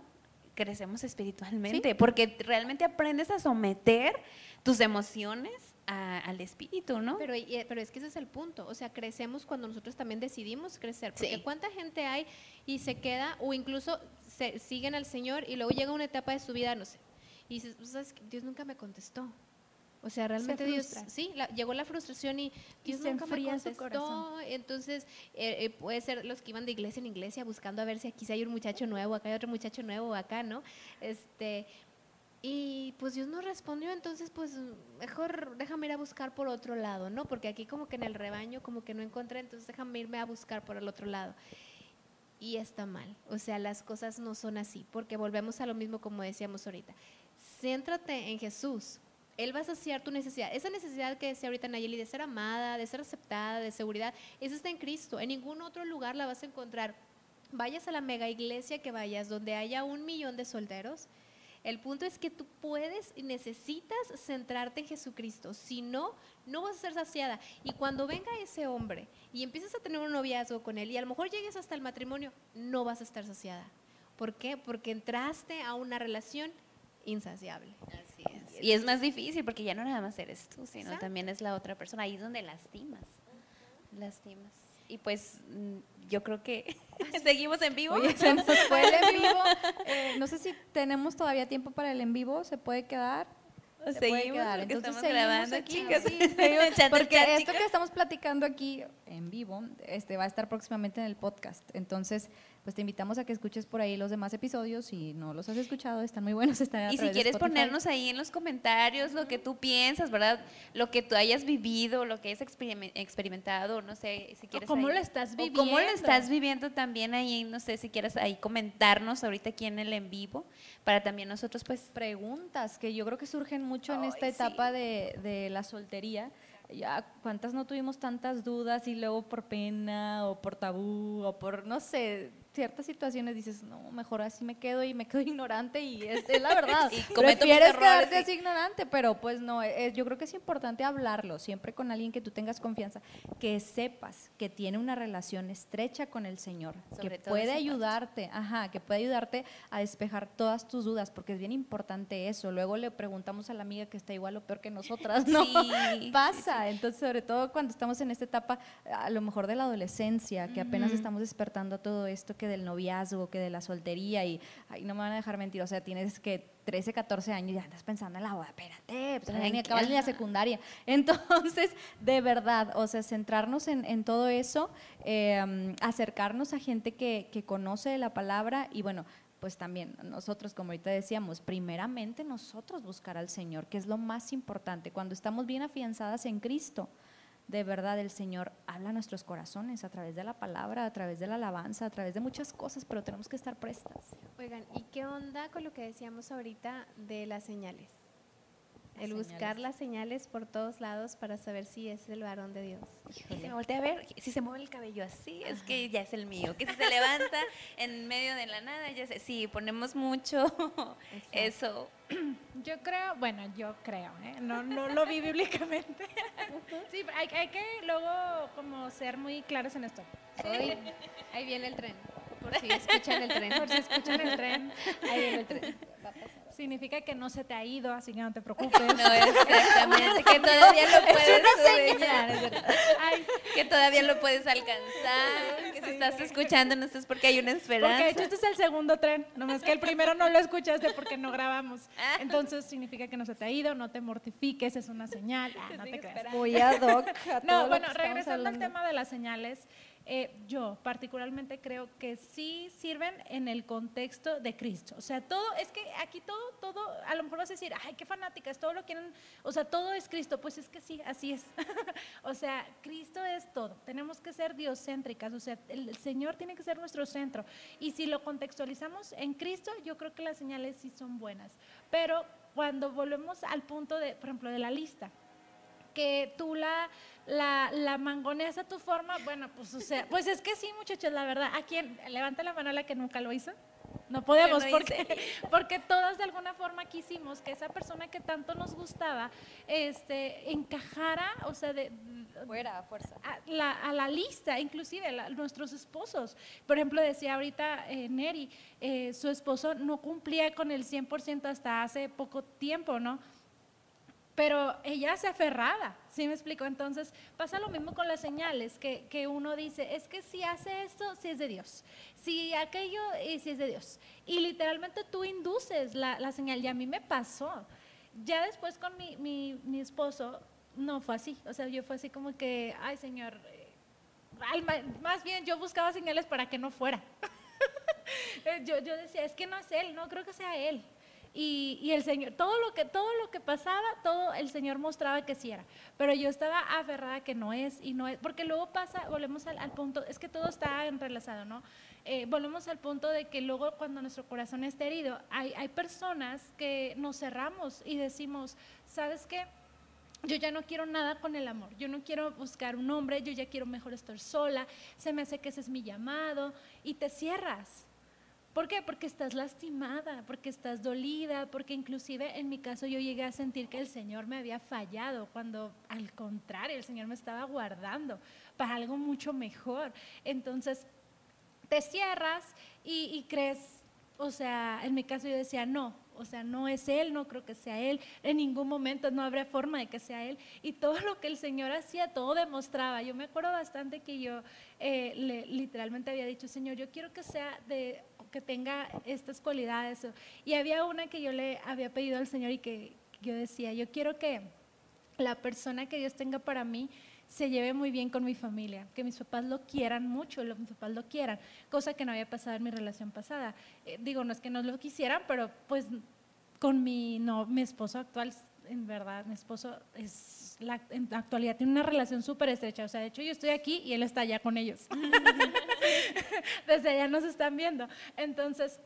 S2: crecemos espiritualmente, porque realmente aprendes a someter tus emociones a- al espíritu, ¿no?
S3: Pero, y- pero es que ese es el punto, o sea, crecemos cuando nosotros también decidimos crecer, porque
S2: Sí.
S3: cuánta gente hay y se queda o incluso se, siguen al Señor y luego llega una etapa de su vida, no sé, y dices, "Pues, ¿sabes qué? Dios nunca me contestó. O sea, realmente Dios, sí, la- llegó la frustración y Dios nunca me contestó. Entonces, eh, eh, puede ser los que iban de iglesia en iglesia buscando a ver si aquí hay un muchacho nuevo, acá hay otro muchacho nuevo, acá, ¿no? Este, y pues Dios no respondió, entonces pues mejor déjame ir a buscar por otro lado, ¿no? Porque aquí como que en el rebaño como que no encontré, entonces déjame irme a buscar por el otro lado. Y está mal, o sea, las cosas no son así, porque volvemos a lo mismo como decíamos ahorita. Céntrate en Jesús. Él va a saciar tu necesidad. Esa necesidad que decía ahorita Nayeli de ser amada, de ser aceptada, de seguridad, esa está en Cristo. En ningún otro lugar la vas a encontrar. Vayas a la mega iglesia que vayas, donde haya un millón de solteros, el punto es que tú puedes y necesitas centrarte en Jesucristo. Si no, no vas a ser saciada. Y cuando venga ese hombre y empieces a tener un noviazgo con él y a lo mejor llegues hasta el matrimonio, no vas a estar saciada. ¿Por qué? Porque entraste a una relación insaciable.
S2: Así es. Y es más difícil porque ya no nada más eres tú, sino
S3: Exacto.
S2: también es la otra persona. Ahí es donde lastimas. Lastimas. Y pues mm, yo creo que seguimos en vivo.
S1: Oye, se nos fue el en vivo. Eh, no sé si tenemos todavía tiempo para el en vivo, ¿se puede quedar? Se puede
S2: Seguimos
S1: quedar.
S2: porque
S1: Entonces
S2: estamos
S1: seguimos
S2: grabando
S1: aquí.
S2: chicas.
S1: Sí, porque
S2: chat,
S1: esto
S2: chicas.
S1: que estamos platicando aquí en vivo este, va a estar próximamente en el podcast. Entonces, pues te invitamos a que escuches por ahí los demás episodios. Si no los has escuchado, están muy buenos. Están a
S2: Y si quieres ponernos ahí en los comentarios lo que tú piensas, ¿verdad? Lo que tú hayas vivido, lo que hayas experime- experimentado, no sé si quieres.
S4: cómo
S2: ahí-
S4: lo estás
S2: o cómo lo
S4: viviendo.
S2: estás viviendo también ahí, no sé si quieres ahí comentarnos ahorita aquí en el en vivo, para también nosotros pues
S1: preguntas que yo creo que surgen mucho en esta
S2: sí.
S1: etapa de, de la soltería. Ya, ¿cuántas no tuvimos tantas dudas y luego por pena o por tabú o por, no sé, ciertas situaciones dices, no, mejor así me quedo y me quedo ignorante y es, es la verdad.
S2: Y
S1: Prefieres quedarte
S2: sí.
S1: así ignorante, pero pues no, eh, yo creo que es importante hablarlo, siempre con alguien que tú tengas confianza, que sepas que tiene una relación estrecha con el Señor,
S2: Sobre
S1: que puede
S2: parte.
S1: ayudarte, ajá, que puede ayudarte a despejar todas tus dudas, porque es bien importante eso. Luego le preguntamos a la amiga que está igual o peor que nosotras, ¿no?
S2: Sí,
S1: Pasa, entonces sobre todo cuando estamos en esta etapa, a lo mejor de la adolescencia, que apenas estamos despertando a todo esto, que del noviazgo, que de la soltería, y ay, no me van a dejar mentir, o sea, tienes que 13, 14 años y ya estás pensando en la boda, espérate, pues ni acabas ni la secundaria. Entonces, de verdad, o sea, centrarnos en, en todo eso, eh, um, acercarnos a gente que, que conoce la palabra y bueno, pues también nosotros, como ahorita decíamos, primeramente nosotros buscar al Señor, que es lo más importante. Cuando estamos bien afianzadas en Cristo, de verdad el Señor habla a nuestros corazones a través de la palabra, a través de la alabanza, a través de muchas cosas, pero tenemos que estar prestas.
S3: Oigan, ¿y qué onda con lo que decíamos ahorita de las señales? El buscar las señales por todos lados para saber si es el varón de Dios.
S2: Y se me voltea a ver, si se mueve el cabello así, es que ya es el mío. Que si se levanta en medio de la nada, ya sé. Sí, ponemos mucho eso.
S4: Yo creo, bueno, yo creo, ¿eh? no, no lo vi bíblicamente. Sí, hay, hay que luego como ser muy claros en esto.
S3: Hoy, ahí viene el tren, por si escuchan el tren.
S4: Por si escuchan el tren,
S3: Ahí viene el tren.
S4: Significa que no se te ha ido, así que no te preocupes.
S2: No, exactamente. Que todavía lo puedes soñar,
S4: Ay,
S2: Que todavía lo puedes alcanzar. Que si estás escuchando, no es porque hay una
S4: porque de
S2: esperanza.
S4: hecho este es el segundo tren, nomás que el primero no lo escuchaste porque no grabamos.
S2: Ah.
S4: Entonces significa que no se te ha ido, no te mortifiques, es una señal. Ah, no te creas.
S1: Voy a Doc. a todo
S4: No,
S1: lo
S4: bueno, regresando al tema de las señales, eh, yo particularmente creo que sí sirven en el contexto de Cristo. O sea, todo, es que aquí todo, todo, a lo mejor vas a decir, ay, qué fanáticas, todo lo quieren, o sea, todo es Cristo. Pues es que sí, así es. o sea, Cristo es todo. Tenemos que ser diocéntricas, o sea, el, Señor tiene que ser nuestro centro. Y si lo contextualizamos en Cristo, yo creo que las señales sí son buenas. Pero cuando volvemos al punto de, por ejemplo, de la lista, que tú la, la, la mangoneas a tu forma, bueno, pues o sea, pues es que sí, muchachos, la verdad, ¿a quién? Levanta la mano a la que nunca lo hizo. No podemos, porque, porque todas de alguna forma quisimos que esa persona que tanto nos gustaba este, encajara, o sea, de,
S2: fuera a fuerza.
S4: A la, a la lista, inclusive nuestros esposos. Por ejemplo, decía ahorita eh, Neri, eh, su esposo no cumplía con el 100% hasta hace poco tiempo, ¿no? Pero ella se aferraba, ¿sí me explico? Entonces pasa lo mismo con las señales, que, que uno dice, es que si hace esto, si es de Dios, si aquello, y si es de Dios. Y literalmente tú induces la, la, señal, y a mí me pasó. Ya después con mi, mi, mi, esposo, no fue así, o sea, yo fue así como que, ay Señor, eh, más bien yo buscaba señales para que no fuera. yo, yo decía, es que no es Él, no creo que sea Él. Y, el Señor, todo lo, que, todo lo que pasaba, todo el Señor mostraba que sí era. Pero yo estaba aferrada que no es y no es, porque luego pasa, volvemos al, punto, es que todo está entrelazado, ¿no? Eh, volvemos al punto de que luego cuando nuestro corazón está herido, hay, hay personas que nos cerramos y decimos, ¿sabes qué? Yo ya no quiero nada con el amor, yo no quiero buscar un hombre, yo ya quiero mejor estar sola, se me hace que ese es mi llamado y te cierras. ¿Por qué? Porque estás lastimada, porque estás dolida, porque inclusive en mi caso yo llegué a sentir que el Señor me había fallado, cuando al contrario, el Señor me estaba guardando para algo mucho mejor. Entonces, te cierras y, crees, o sea, en mi caso yo decía, no, o sea, no es Él, no creo que sea Él, en ningún momento no habrá forma de que sea Él. Y todo lo que el Señor hacía, todo demostraba. Yo me acuerdo bastante que yo eh, literalmente había dicho, Señor, yo quiero que sea de que tenga estas cualidades. Y había una que yo le había pedido al Señor y que yo decía, yo quiero que la persona que Dios tenga para mí se lleve muy bien con mi familia, que mis papás lo quieran mucho, mis papás lo quieran, cosa que no había pasado en mi relación pasada. Eh, digo, no es que no lo quisieran, pero pues con mi, no, mi esposo actual, en verdad, mi esposo es la, en la actualidad tiene una relación súper estrecha. O sea, de hecho yo estoy aquí y él está allá con ellos. Desde allá nos están viendo. Entonces,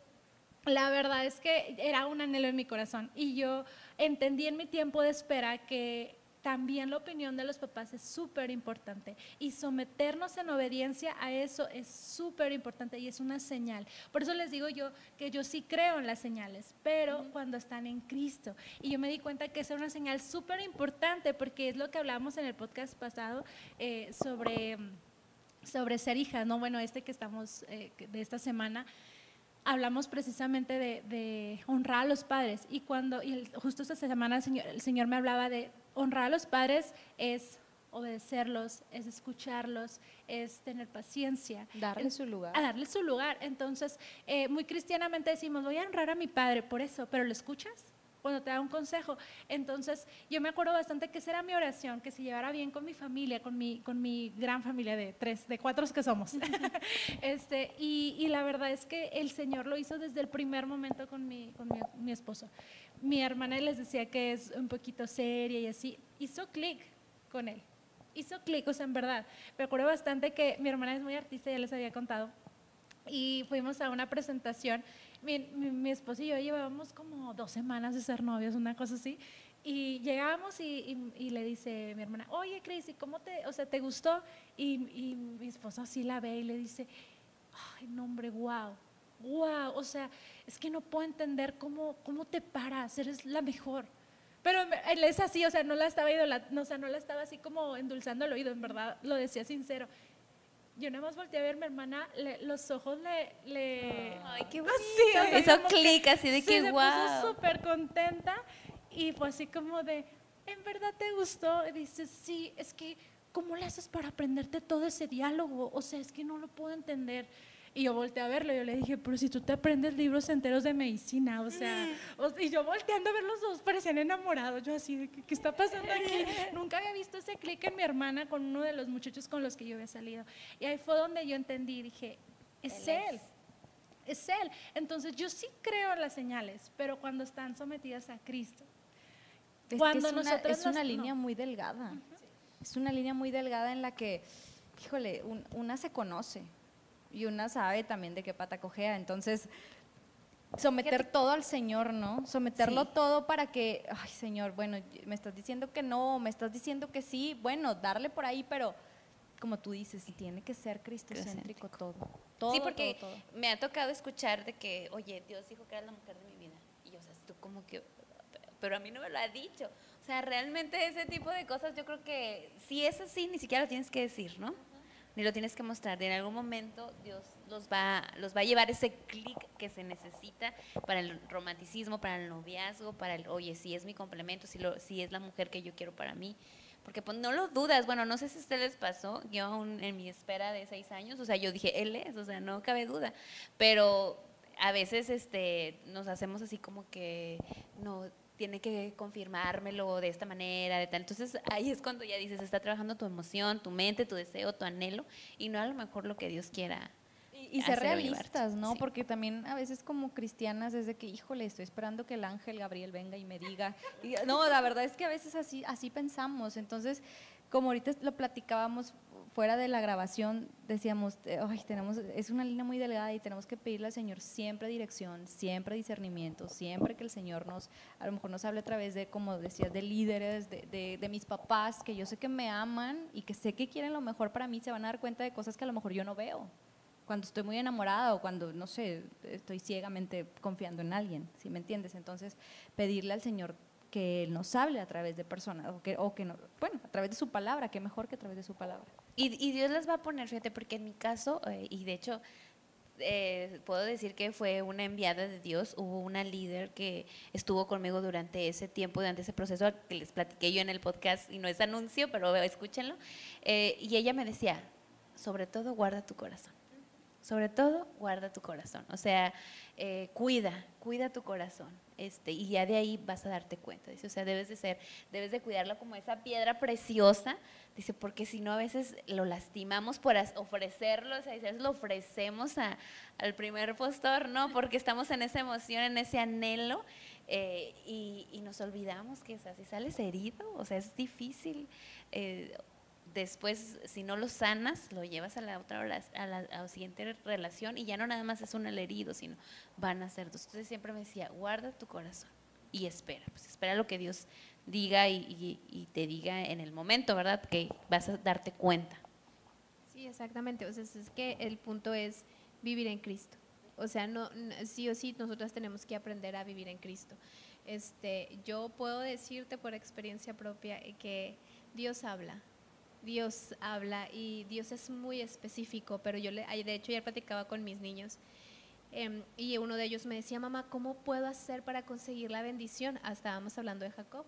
S4: la verdad es que era un anhelo en mi corazón y yo entendí en mi tiempo de espera que también la opinión de los papás es súper importante y someternos en obediencia a eso es súper importante y es una señal. Por eso les digo yo que yo sí creo en las señales, pero cuando están en Cristo. Y yo me di cuenta que es una señal súper importante porque es lo que hablamos en el podcast pasado eh, sobre, sobre ser hija, ¿no? Bueno, este que estamos eh, de esta semana hablamos precisamente de, honrar a los padres y cuando y justo esta semana el señor, el señor me hablaba de honrar a los padres es obedecerlos, es escucharlos, es tener paciencia.
S1: Darle su lugar.
S4: A darle su lugar. Entonces, eh, muy cristianamente decimos, voy a honrar a mi padre por eso, pero ¿lo escuchas? Cuando te da un consejo. Entonces, yo me acuerdo bastante que esa era mi oración, que se llevara bien con mi familia, con mi, con mi gran familia de tres, de cuatro que somos. este, y, y, la verdad es que el Señor lo hizo desde el primer momento con mi, con mi, mi esposo mi hermana les decía que es un poquito seria y así, hizo clic con él. Hizo clic, o sea, en verdad. Me acuerdo bastante que mi hermana es muy artista, ya les había contado. Y fuimos a una presentación. Mi, mi, esposo y yo llevábamos como dos semanas de ser novios, una cosa así. Y llegamos y, y, le dice mi hermana, oye, Cris, ¿cómo te, o sea, te gustó? Y, y mi esposo así la ve y le dice, ay, no, hombre, wow wow, o sea, es que no puedo entender cómo, cómo te paras, eres la mejor. Pero él es así, o sea, no la estaba no, o sea, no la estaba así como endulzando el oído, en verdad, lo decía sincero. Yo nada más volteé a ver a mi hermana, los ojos le, le...
S2: Ay, qué bonito. Así, Hizo clic, así de que wow.
S4: Se puso súper contenta y fue así como de, ¿en verdad te gustó? Y dice, sí, es que, ¿cómo le haces para aprenderte todo ese diálogo? O sea, es que no lo puedo entender. Y yo volteé a verlo y yo le dije, pero si tú te aprendes libros enteros de medicina, o sea, o- y yo volteando a ver los dos, parecían enamorados, yo así, ¿qué, qué está pasando aquí? Nunca había visto ese clic en mi hermana con uno de los muchachos con los que yo había salido. Y ahí fue donde yo entendí, dije, es
S2: Él
S4: él. Es él. Entonces yo sí creo en las señales, pero cuando están sometidas a Cristo.
S1: Es
S4: Cuando
S1: es una,
S4: nosotros
S1: es una línea
S4: no.
S1: muy delgada. Es una línea muy delgada en la que, híjole, un- una se conoce y una sabe también de qué pata cojea. Entonces, someter todo al Señor, ¿no? Someterlo
S2: Sí.
S1: todo para que, ay, Señor, bueno, me estás diciendo que no, me estás diciendo que sí, bueno, darle por ahí, pero como tú dices, tiene que ser cristocéntrico todo. todo
S2: sí, porque
S1: todo, todo.
S2: me ha tocado escuchar de que, oye, Dios dijo que eras la mujer de mi vida. Y yo, o sea, tú como que, pero a mí no me lo ha dicho. O sea, realmente ese tipo de cosas yo creo que si es así, ni siquiera lo tienes que decir, ¿no? Ni lo tienes que mostrar. En algún momento Dios los va, los va a llevar ese clic que se necesita para el romanticismo, para el noviazgo, para el, oye, si es mi complemento, si, lo, si es la mujer que yo quiero para mí. Porque pues, no lo dudas, bueno, no sé si a ustedes les pasó, yo aún en mi espera de seis años, o sea, yo dije, él es, o sea, no cabe duda, pero a veces este, nos hacemos así como que, no, tiene que confirmármelo de esta manera, de tal. Entonces ahí es cuando ya dices, está trabajando tu emoción, tu mente, tu deseo, tu anhelo, y no a lo mejor lo que Dios quiera.
S1: Y, y ser realistas, ¿no?
S2: sí.
S1: Porque también a veces como cristianas es de que, híjole, estoy esperando que el ángel Gabriel venga y me diga. Y, no, la verdad es que a veces así, así pensamos. Entonces, como ahorita lo platicábamos fuera de la grabación, decíamos, eh, ay, tenemos, es una línea muy delgada y tenemos que pedirle al Señor siempre dirección, siempre discernimiento, siempre que el Señor nos, a lo mejor nos hable a través de, como decías, de líderes, de, de, de mis papás, que yo sé que me aman y que sé que quieren lo mejor para mí, se van a dar cuenta de cosas que a lo mejor yo no veo cuando estoy muy enamorada o cuando, no sé, estoy ciegamente confiando en alguien, ¿sí me entiendes? Entonces, pedirle al Señor que Él nos hable a través de personas, o que, o que no, bueno, a través de su palabra, que mejor que a través de su palabra.
S2: Y, Dios las va a poner, fíjate, porque en mi caso, eh, y de hecho, eh, puedo decir que fue una enviada de Dios, hubo una líder que estuvo conmigo durante ese tiempo, durante ese proceso que les platiqué yo en el podcast, y no es anuncio, pero escúchenlo, eh, y ella me decía, sobre todo guarda tu corazón. Sobre todo, guarda tu corazón. O sea, eh, cuida, cuida tu corazón. Este, y ya de ahí vas a darte cuenta. Dice, o sea, debes de ser, debes de cuidarlo como esa piedra preciosa. Dice, porque si no a veces lo lastimamos por ofrecerlo, o sea, a veces lo ofrecemos a- al primer postor, ¿no? Porque estamos en esa emoción, en ese anhelo, eh, y, y nos olvidamos que, o sea, si sales herido, o sea, es difícil. eh, después, si no lo sanas, lo llevas a la otra a la, siguiente relación y ya no nada más es un herido, sino van a ser dos. Entonces siempre me decía, guarda tu corazón y espera, pues espera lo que Dios diga y, te diga en el momento, ¿verdad? Que vas a darte cuenta.
S3: Sí, exactamente. O sea, es que el punto es vivir en Cristo. O sea, no, sí o sí nosotras tenemos que aprender a vivir en Cristo. Este, yo puedo decirte por experiencia propia eh, que Dios habla. Dios habla y Dios es muy específico, pero yo le, de hecho ayer platicaba con mis niños em, y uno de ellos me decía, mamá, ¿cómo puedo hacer para conseguir la bendición? Estábamos hablando de Jacob.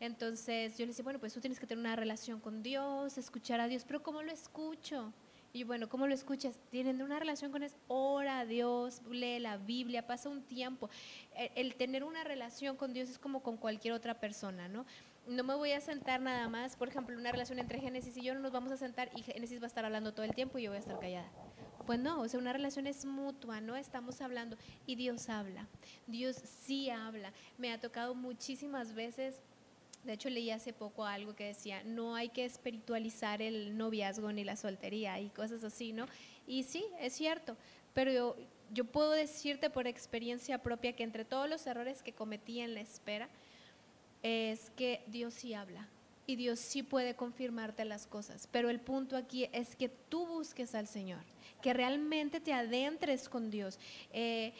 S3: Entonces yo le decía, bueno, pues tú tienes que tener una relación con Dios, escuchar a Dios, pero ¿cómo lo escucho? Y bueno, ¿cómo lo escuchas? Tienen una relación con Él, ora a Dios, lee la Biblia, pasa un tiempo. El, el tener una relación con Dios es como con cualquier otra persona, ¿no? No me voy a sentar nada más, por ejemplo, una relación entre Génesis y yo no nos vamos a sentar y Génesis va a estar hablando todo el tiempo y yo voy a estar callada. Pues no, o sea, una relación es mutua, ¿no? Estamos hablando y Dios habla. Dios sí habla. Me ha tocado muchísimas veces de hecho, leí hace poco algo que decía, no hay que espiritualizar el noviazgo ni la soltería y cosas así, ¿no? Y sí, es cierto, pero yo, yo puedo decirte por experiencia propia que entre todos los errores que cometí en la espera, es que Dios sí habla y Dios sí puede confirmarte las cosas, pero el punto aquí es que tú busques al Señor, que realmente te adentres con Dios. Eh,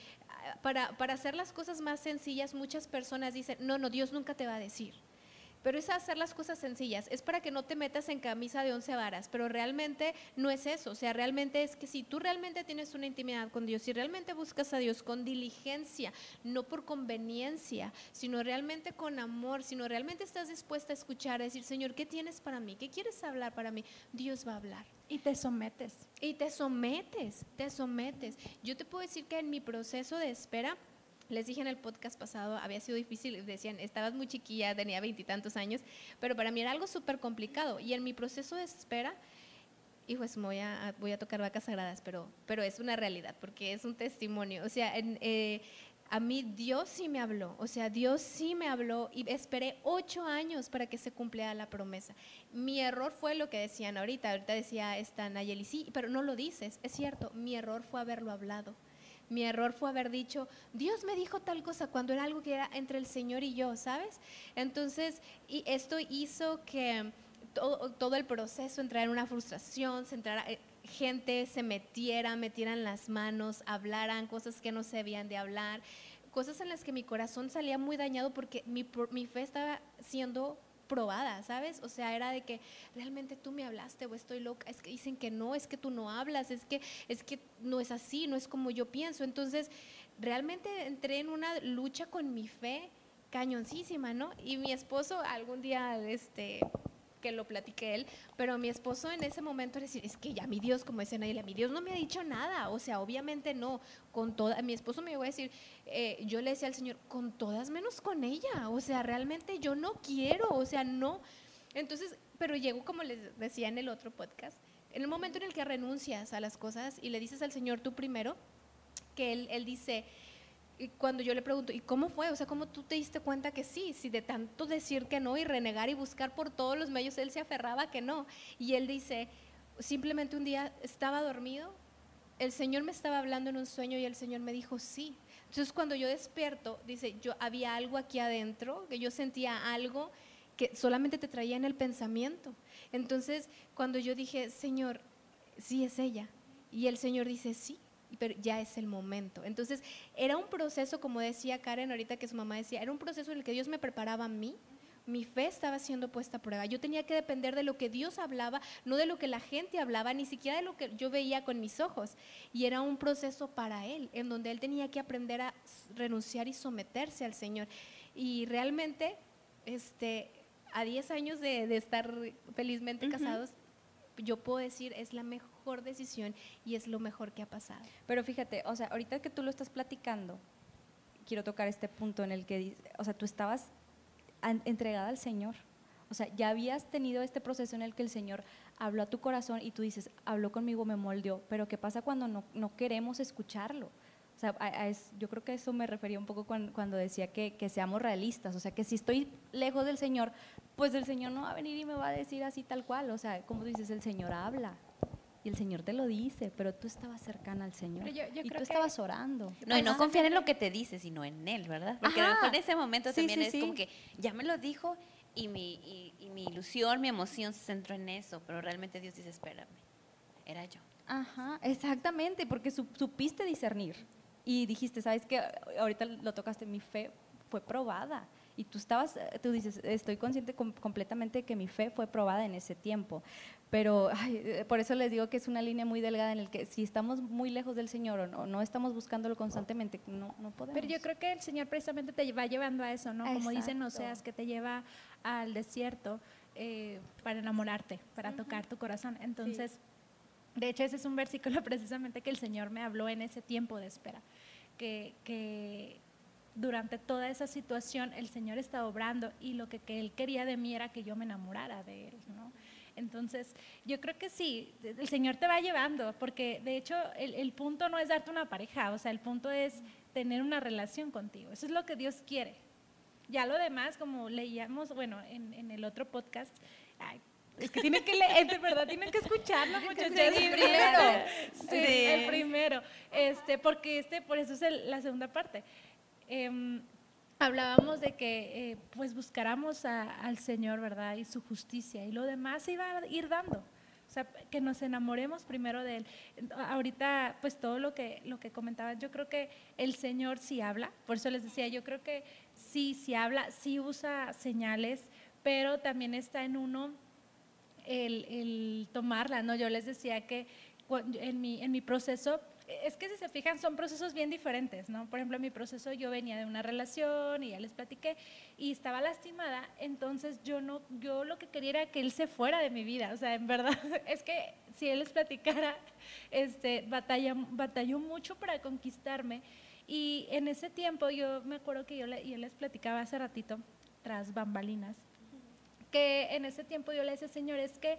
S3: para, para hacer las cosas más sencillas, muchas personas dicen, no, no, Dios nunca te va a decir. Pero es hacer las cosas sencillas, es para que no te metas en camisa de once varas, pero realmente no es eso, o sea, realmente es que si tú realmente tienes una intimidad con Dios, si realmente buscas a Dios con diligencia, no por conveniencia, sino realmente con amor, sino realmente estás dispuesta a escuchar, a decir, Señor, ¿qué tienes para mí? ¿Qué quieres hablar para mí? Dios va a hablar.
S4: Y te sometes.
S3: Y te sometes, te sometes. Yo te puedo decir que en mi proceso de espera, les dije en el podcast pasado, había sido difícil, decían, estabas muy chiquilla, tenía veintitantos años, pero para mí era algo súper complicado. Y en mi proceso de espera, hijo, es, voy, a, voy a tocar vacas sagradas, pero, pero es una realidad, porque es un testimonio. O sea, eh, a mí Dios sí me habló, o sea, Dios sí me habló y esperé ocho años para que se cumpliera la promesa. Mi error fue lo que decían ahorita, ahorita decía esta Nayeli, sí, pero no lo dices, es cierto, mi error fue haberlo hablado. Mi error fue haber dicho, Dios me dijo tal cosa cuando era algo que era entre el Señor y yo, ¿sabes? Entonces, y esto hizo que todo, el proceso entrara en una frustración, se entrara, eh, gente se metiera, metieran las manos, hablaran cosas que no se habían de hablar, cosas en las que mi corazón salía muy dañado porque mi, mi fe estaba siendo probada, ¿sabes? O sea, era de que realmente tú me hablaste o estoy loca, es que dicen que no, es que tú no hablas, es que es que no es así, no es como yo pienso. Entonces, realmente entré en una lucha con mi fe cañoncísima, ¿no? Y mi esposo algún día este que lo platiqué él, pero mi esposo en ese momento era decir, es que ya mi Dios, como decía Nayela, mi Dios no me ha dicho nada, o sea, obviamente no, con toda, mi esposo me iba a decir, eh, yo le decía al Señor, con todas menos con ella, o sea, realmente yo no quiero, o sea, no. Entonces, pero llego, como les decía en el otro podcast, en el momento en el que renuncias a las cosas y le dices al Señor tú primero, que Él, él dice, y cuando yo le pregunto, ¿y cómo fue? O sea, ¿cómo tú te diste cuenta que sí? Si de tanto decir que no y renegar y buscar por todos los medios, él se aferraba que no. Y él dice, simplemente un día estaba dormido, el Señor me estaba hablando en un sueño y el Señor me dijo, sí. Entonces cuando yo despierto, dice, yo había algo aquí adentro, que yo sentía algo que solamente te traía en el pensamiento. Entonces cuando yo dije, Señor, sí es ella. Y el Señor dice, sí, pero ya es el momento. Entonces, era un proceso, como decía Karen ahorita que su mamá decía, era un proceso en el que Dios me preparaba a mí. Mi fe estaba siendo puesta a prueba. Yo tenía que depender de lo que Dios hablaba, no de lo que la gente hablaba, ni siquiera de lo que yo veía con mis ojos. Y era un proceso para Él, en donde Él tenía que aprender a renunciar y someterse al Señor. Y realmente, este, a 10 años de, estar felizmente casados, yo puedo decir es la mejor decisión y es lo mejor que ha pasado.
S1: Pero fíjate, o sea, ahorita que tú lo estás platicando, quiero tocar este punto en el que, o sea, tú estabas entregada al Señor. O sea, ya habías tenido este proceso en el que el Señor habló a tu corazón y tú dices, habló conmigo, me moldeó, pero ¿qué pasa cuando no, no queremos escucharlo? O sea, yo creo que eso me refería un poco cuando, decía que, que, seamos realistas. O sea, que si estoy lejos del Señor, pues el Señor no va a venir y me va a decir así tal cual. O sea, como dices, el Señor habla. Y el Señor te lo dice, pero tú estabas cercana al Señor. y tú estabas orando.
S2: No, y no confiar en lo que te dice, sino en Él, ¿verdad? Porque en ese momento también es como que ya me lo dijo y mi, y mi ilusión, mi emoción se centró en eso, pero realmente Dios dice, espérame, era yo.
S1: Ajá, exactamente, porque supiste discernir y dijiste, ¿sabes qué? Ahorita lo tocaste, mi fe fue probada. Y tú estabas, tú dices, estoy consciente completamente que mi fe fue probada en ese tiempo. Pero eh, por eso les digo que es una línea muy delgada en el que si estamos muy lejos del Señor o no, no estamos buscándolo constantemente, no, no podemos.
S4: Pero yo creo que el Señor precisamente te va llevando a eso, ¿no? Como dicen Oseas, que te lleva al desierto eh, para enamorarte, para tocar tu corazón. Entonces... De hecho, ese es un versículo precisamente que el Señor me habló en ese tiempo de espera, que, durante toda esa situación el Señor estaba obrando y lo que, Él quería de mí era que yo me enamorara de Él, ¿no? Entonces, yo creo que sí, el Señor te va llevando, porque de hecho el, el, punto no es darte una pareja, o sea, el punto es tener una relación contigo. Eso es lo que Dios quiere. Ya lo demás, como leíamos, bueno, en, en el otro podcast, es que tienen que leer, de verdad, tienen que escucharlo, muchachos. Sí, primero. Sí, el primero. Este, porque este, por eso es la segunda parte. Em, hablábamos de que eh, pues buscáramos al Señor, ¿verdad? Y su justicia. Y lo demás se iba a ir dando. O sea, que nos enamoremos primero de Él. Ahorita, pues todo lo que, lo que comentaban, yo creo que el Señor sí habla. Por eso les decía, yo creo que sí, sí habla, sí usa señales, pero también está en uno el, el tomarla, ¿no? Yo les decía que en mi, en mi proceso es que si se fijan son procesos bien diferentes, ¿no? Por ejemplo, en mi proceso yo venía de una relación y ya les platiqué y estaba lastimada, entonces yo no, yo lo que quería era que él se fuera de mi vida, o sea, en verdad es que si él les platicara, este, batalla, batalló mucho para conquistarme y en ese tiempo yo me acuerdo que yo, le, yo les platicaba hace ratito, tras bambalinas, que en ese tiempo yo le decía, Señor, es que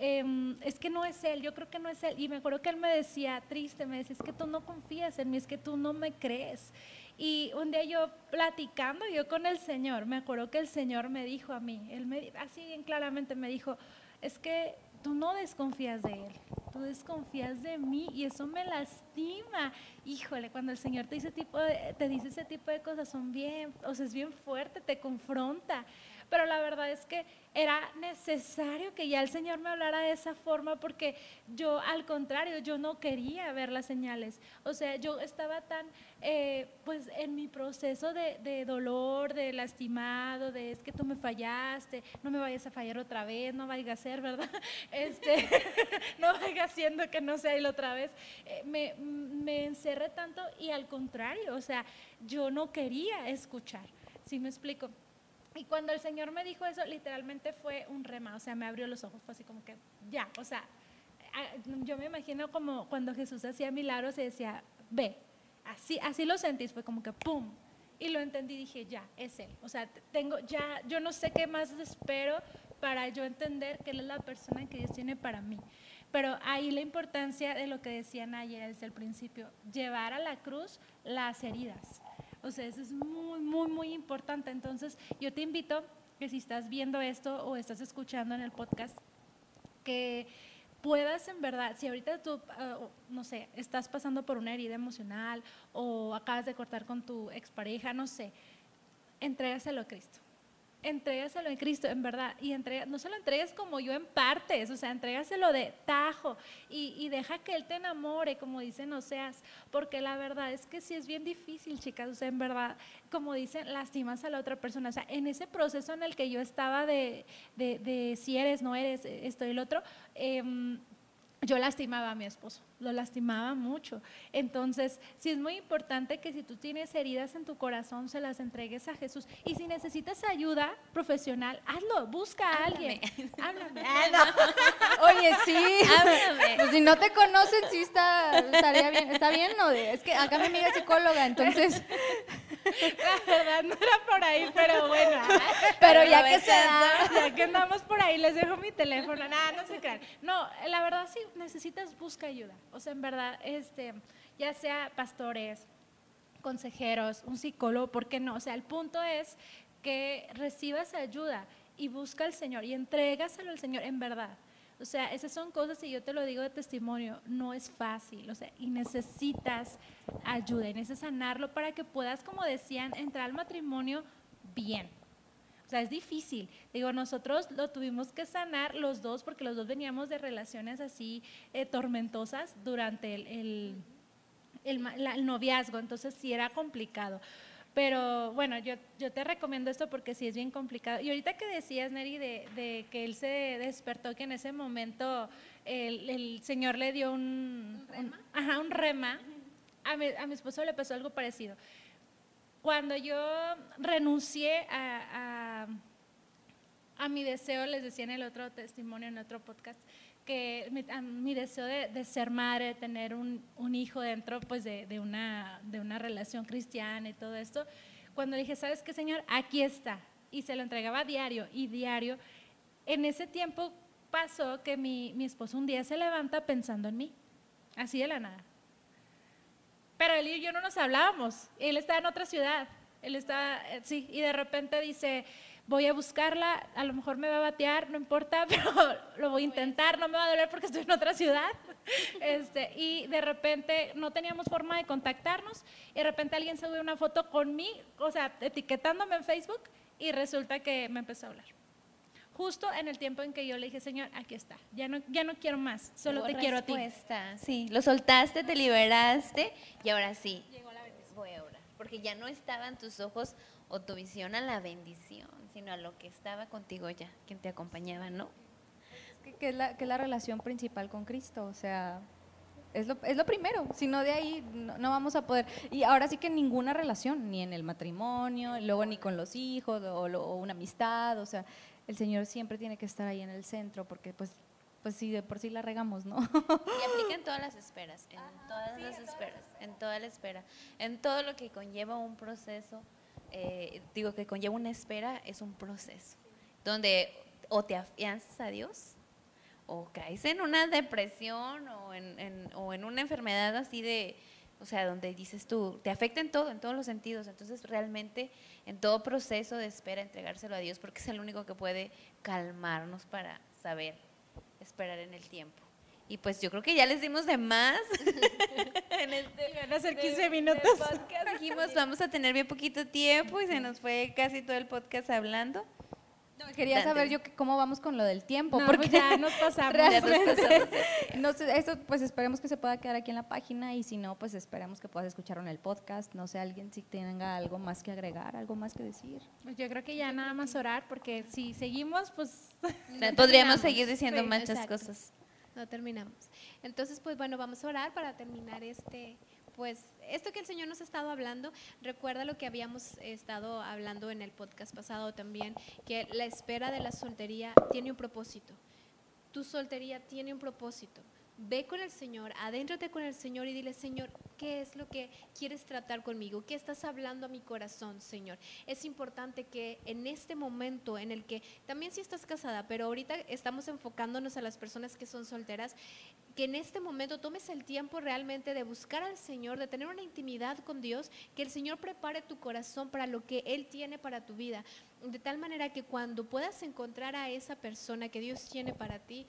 S4: Em, es que no es él, yo creo que no es él. Y me acuerdo que él me decía, triste, me decía, es que tú no confías en mí, es que tú no me crees. Y un día yo platicando yo con el Señor, me acuerdo que el Señor me dijo a mí, él me, así bien claramente me dijo, es que tú no desconfías de Él, tú desconfías de mí y eso me lastima. Híjole, cuando el Señor te dice, tipo te dice ese tipo de cosas, son bien, o sea, es bien fuerte, te confronta. Pero la verdad es que era necesario que ya el Señor me hablara de esa forma porque yo, al contrario, yo no quería ver las señales. O sea, yo estaba tan, eh, pues, en mi proceso de, dolor, de lastimado, de es que tú me fallaste, no me vayas a fallar otra vez, no vaya a ser, ¿verdad? Este, no vaya siendo que no sea él otra vez. Eh, me, me encerré tanto y al contrario, o sea, yo no quería escuchar. ¿Sí me explico? Y cuando el Señor me dijo eso, literalmente fue un rema, o sea, me abrió los ojos, fue así como que, ya, o sea, yo me imagino como cuando Jesús hacía milagros y decía, ve, así, así lo sentís, fue como que, ¡pum! Y lo entendí, dije, ya, es Él. O sea, tengo, ya, yo no sé qué más espero para yo entender que Él es la persona que Dios tiene para mí. Pero ahí la importancia de lo que decían ayer desde el principio, llevar a la cruz las heridas. O sea, eso es muy, muy, muy importante. Entonces, yo te invito que si estás viendo esto o estás escuchando en el podcast, que puedas en verdad, si ahorita tú, ah, no sé, estás pasando por una herida emocional o acabas de cortar con tu expareja, no sé, entrégaselo a Cristo entrégaselo en Cristo, en verdad, y entrega, no se lo entregues como yo en partes, o sea, entrégaselo de tajo y, deja que Él te enamore, como dicen Oseas, porque la verdad es que sí es bien difícil, chicas, o sea, en verdad, como dicen, lastimas a la otra persona, o sea, en ese proceso en el que yo estaba de, de, si eres, no eres, esto y el otro, eh, yo lastimaba a mi esposo, lo lastimaba mucho. Entonces, sí es muy importante que si tú tienes heridas en tu corazón, se las entregues a Jesús. Y si necesitas ayuda profesional, hazlo, busca a alguien. Háblame.
S1: Ah, Oye, sí. Háblame. Pues si no te conocen, sí está, estaría bien. ¿Está bien? No, es que acá mi amiga es psicóloga, entonces...
S4: La verdad no era por ahí, pero bueno.
S1: Pero ya que se da.
S4: Ya que andamos por ahí, les dejo mi teléfono. Nada, no se crean. No, la verdad sí necesitas busca ayuda. O sea, en verdad, este, ya sea pastores, consejeros, un psicólogo, ¿por qué no? O sea, el punto es que recibas ayuda y busca al Señor y entrégaselo al Señor en verdad. O sea, esas son cosas, y yo te lo digo de testimonio, no es fácil, o sea, y necesitas ayuda, y necesitas sanarlo para que puedas, como decían, entrar al matrimonio bien. O sea, es difícil. Digo, nosotros lo tuvimos que sanar los dos porque los dos veníamos de relaciones así eh, tormentosas durante el, el, noviazgo, entonces sí era complicado. Pero bueno, yo, yo te recomiendo esto porque sí es bien complicado. Y ahorita que decías, Neri, de, de que él se despertó, que en ese momento el, el Señor le dio un, ¿Un rema, ajá, un rema. A mi, a mi esposo le pasó algo parecido cuando yo renuncié a, a, mi deseo, les decía en el otro testimonio, en otro podcast, que mi, deseo de, ser madre, tener un, un hijo dentro pues de, de, una, de una relación cristiana y todo esto, cuando dije, ¿sabes qué, Señor? Aquí está. Y se lo entregaba diario y diario. En ese tiempo pasó que mi, mi esposo un día se levanta pensando en mí, así de la nada. Pero él y yo no nos hablábamos. Él estaba en otra ciudad. Él está, eh, sí, y de repente dice, voy a buscarla, a lo mejor me va a batear, no importa, pero lo voy a intentar, no me va a doler porque estoy en otra ciudad. Este, y de repente no teníamos forma de contactarnos, y de repente alguien sube una foto con mí, o sea, etiquetándome en Facebook, y resulta que me empezó a hablar justo en el tiempo en que yo le dije, Señor, aquí está, ya no, ya no quiero más, solo te quiero a ti.
S2: Sí, lo soltaste, te liberaste y ahora sí. Llegó la bendición. Voy a orar, porque ya no estaba en tus ojos o tu visión a la bendición, sino a lo que estaba contigo ya, quien te acompañaba, ¿no?
S1: que, que es la, que es la relación principal con Cristo, o sea, es lo, es lo primero, si no de ahí no, no vamos a poder. Y ahora sí que ninguna relación, ni en el matrimonio, luego ni con los hijos o, lo- o una amistad, o sea, el Señor siempre tiene que estar ahí en el centro porque pues, pues sí, de por sí la regamos, ¿no?
S2: Y aplica en todas las esferas, en todas las esferas, en toda la espera, en todo lo que conlleva un proceso, eh, digo que conlleva una espera, es un proceso, donde o te afianzas a Dios, o caes en una depresión, o en, en- o en una enfermedad así de, o sea, donde dices tú, te afecta en todo, en todos los sentidos, entonces realmente en todo proceso de espera entregárselo a Dios, porque es el único que puede calmarnos para saber esperar en el tiempo. Y pues yo creo que ya les dimos de más. en este
S4: Van a ser
S2: del-
S4: 15
S2: del
S4: minutos.
S2: podcast. Dijimos, vamos a tener bien poquito tiempo y se nos fue casi todo el podcast hablando.
S1: Quería
S2: Dante.
S1: saber yo que cómo vamos con lo del tiempo,
S4: No,
S1: porque
S4: pues ya nos pasamos.
S2: Ya nos
S1: realmente,
S2: pasamos.
S1: no sé, esto pues esperemos que se pueda quedar aquí en la página y si no, pues esperamos que puedas escuchar en el podcast, no sé, alguien si tenga algo más que agregar, algo más que decir.
S4: Pues yo creo que ya nada más orar, porque si seguimos, pues
S2: Podríamos seguir diciendo
S3: Sí,
S2: muchas
S3: exacto.
S2: cosas.
S3: No terminamos. Entonces, pues bueno, vamos a orar para terminar este, pues esto que el Señor nos ha estado hablando. Recuerda lo que habíamos estado hablando en el podcast pasado también, que la espera de la soltería tiene un propósito. Tu soltería tiene un propósito. Ve con el Señor, adéntrate con el Señor y dile, Señor, ¿qué es lo que quieres tratar conmigo? ¿Qué estás hablando a mi corazón, Señor? Es importante que en este momento en el que, también si estás casada, pero ahorita estamos enfocándonos a las personas que son solteras, que en este momento tomes el tiempo realmente de buscar al Señor, de tener una intimidad con Dios, que el Señor prepare tu corazón para lo que Él tiene para tu vida, de tal manera que cuando puedas encontrar a esa persona que Dios tiene para ti,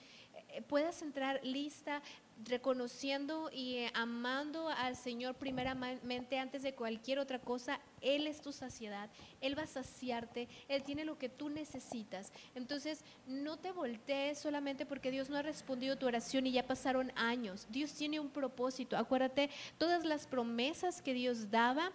S3: puedas entrar lista, reconociendo y eh, amando al Señor primeramente antes de cualquier otra cosa. Él es tu saciedad, Él va a saciarte, Él tiene lo que tú necesitas. Entonces, no te voltees solamente porque Dios no ha respondido tu oración y ya pasaron años. Dios tiene un propósito. Acuérdate, todas las promesas que Dios daba,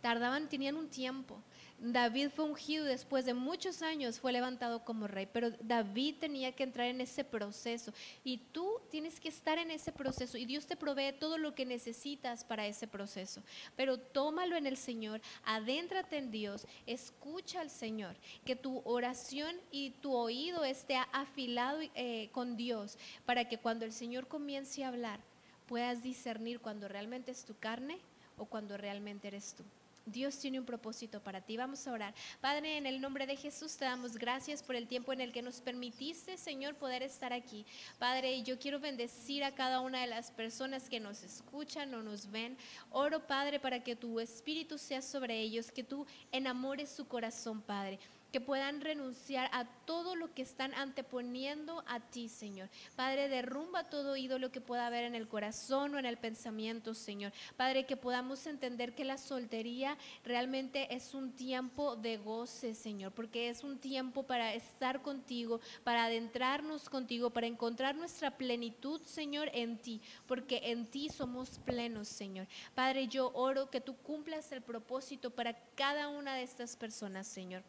S3: tardaban, tenían un tiempo. David fue ungido después de muchos años, fue levantado como rey, pero David tenía que entrar en ese proceso y tú tienes que estar en ese proceso y Dios te provee todo lo que necesitas para ese proceso. Pero tómalo en el Señor, adéntrate en Dios, escucha al Señor, que tu oración y tu oído esté afilado eh, con Dios para que cuando el Señor comience a hablar puedas discernir cuando realmente es tu carne o cuando realmente eres tú. Dios tiene un propósito para ti. Vamos a orar. Padre, en el nombre de Jesús te damos gracias por el tiempo en el que nos permitiste, Señor, poder estar aquí. Padre, yo quiero bendecir a cada una de las personas que nos escuchan o nos ven. Oro, Padre, para que tu espíritu sea sobre ellos, que tú enamores su corazón, Padre que puedan renunciar a todo lo que están anteponiendo a ti, Señor. Padre, derrumba todo ídolo que pueda haber en el corazón o en el pensamiento, Señor. Padre, que podamos entender que la soltería realmente es un tiempo de goce, Señor, porque es un tiempo para estar contigo, para adentrarnos contigo, para encontrar nuestra plenitud, Señor, en ti, porque en ti somos plenos, Señor. Padre, yo oro que tú cumplas el propósito para cada una de estas personas, Señor.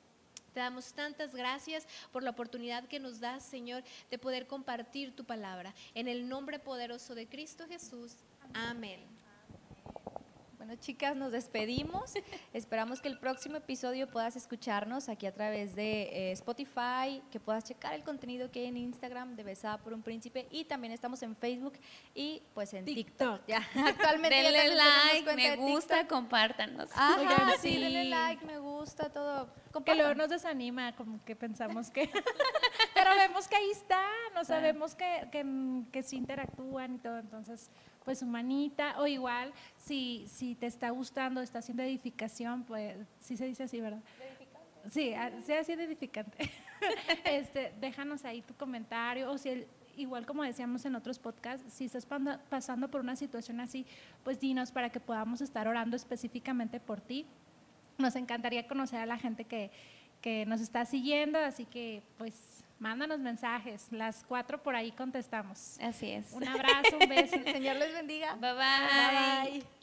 S3: Te damos tantas gracias por la oportunidad que nos das, Señor, de poder compartir tu palabra. En el nombre poderoso de Cristo Jesús. Amén.
S1: Bueno, chicas, nos despedimos. Esperamos que el próximo episodio puedas escucharnos aquí a través de eh, Spotify, que puedas checar el contenido que hay en Instagram de Besada por un Príncipe y también estamos en Facebook y pues en TikTok.
S4: TikTok.
S1: Ya, actualmente
S2: Denle like, me gusta, compártanos.
S1: Ajá,
S4: Oigan,
S1: sí,
S4: sí.
S1: denle like, me gusta, todo.
S4: que luego nos desanima, como que pensamos que... Pero vemos que ahí está, no sabemos que, que, que sí interactúan y todo, entonces, pues su manita, o igual, si, si te está gustando, está haciendo edificación, pues, sí se dice así, ¿verdad? Sí, a- sea así de edificante. este, déjanos ahí tu comentario, o si el- igual como decíamos en otros podcasts, si estás pasando por una situación así, pues dinos para que podamos estar orando específicamente por ti. Nos encantaría conocer a la gente que, que nos está siguiendo, así que pues mándanos mensajes. Las cuatro por ahí contestamos.
S2: Así es.
S4: Un abrazo, un beso.
S1: El Señor les bendiga.
S2: Bye bye.
S1: Bye, bye.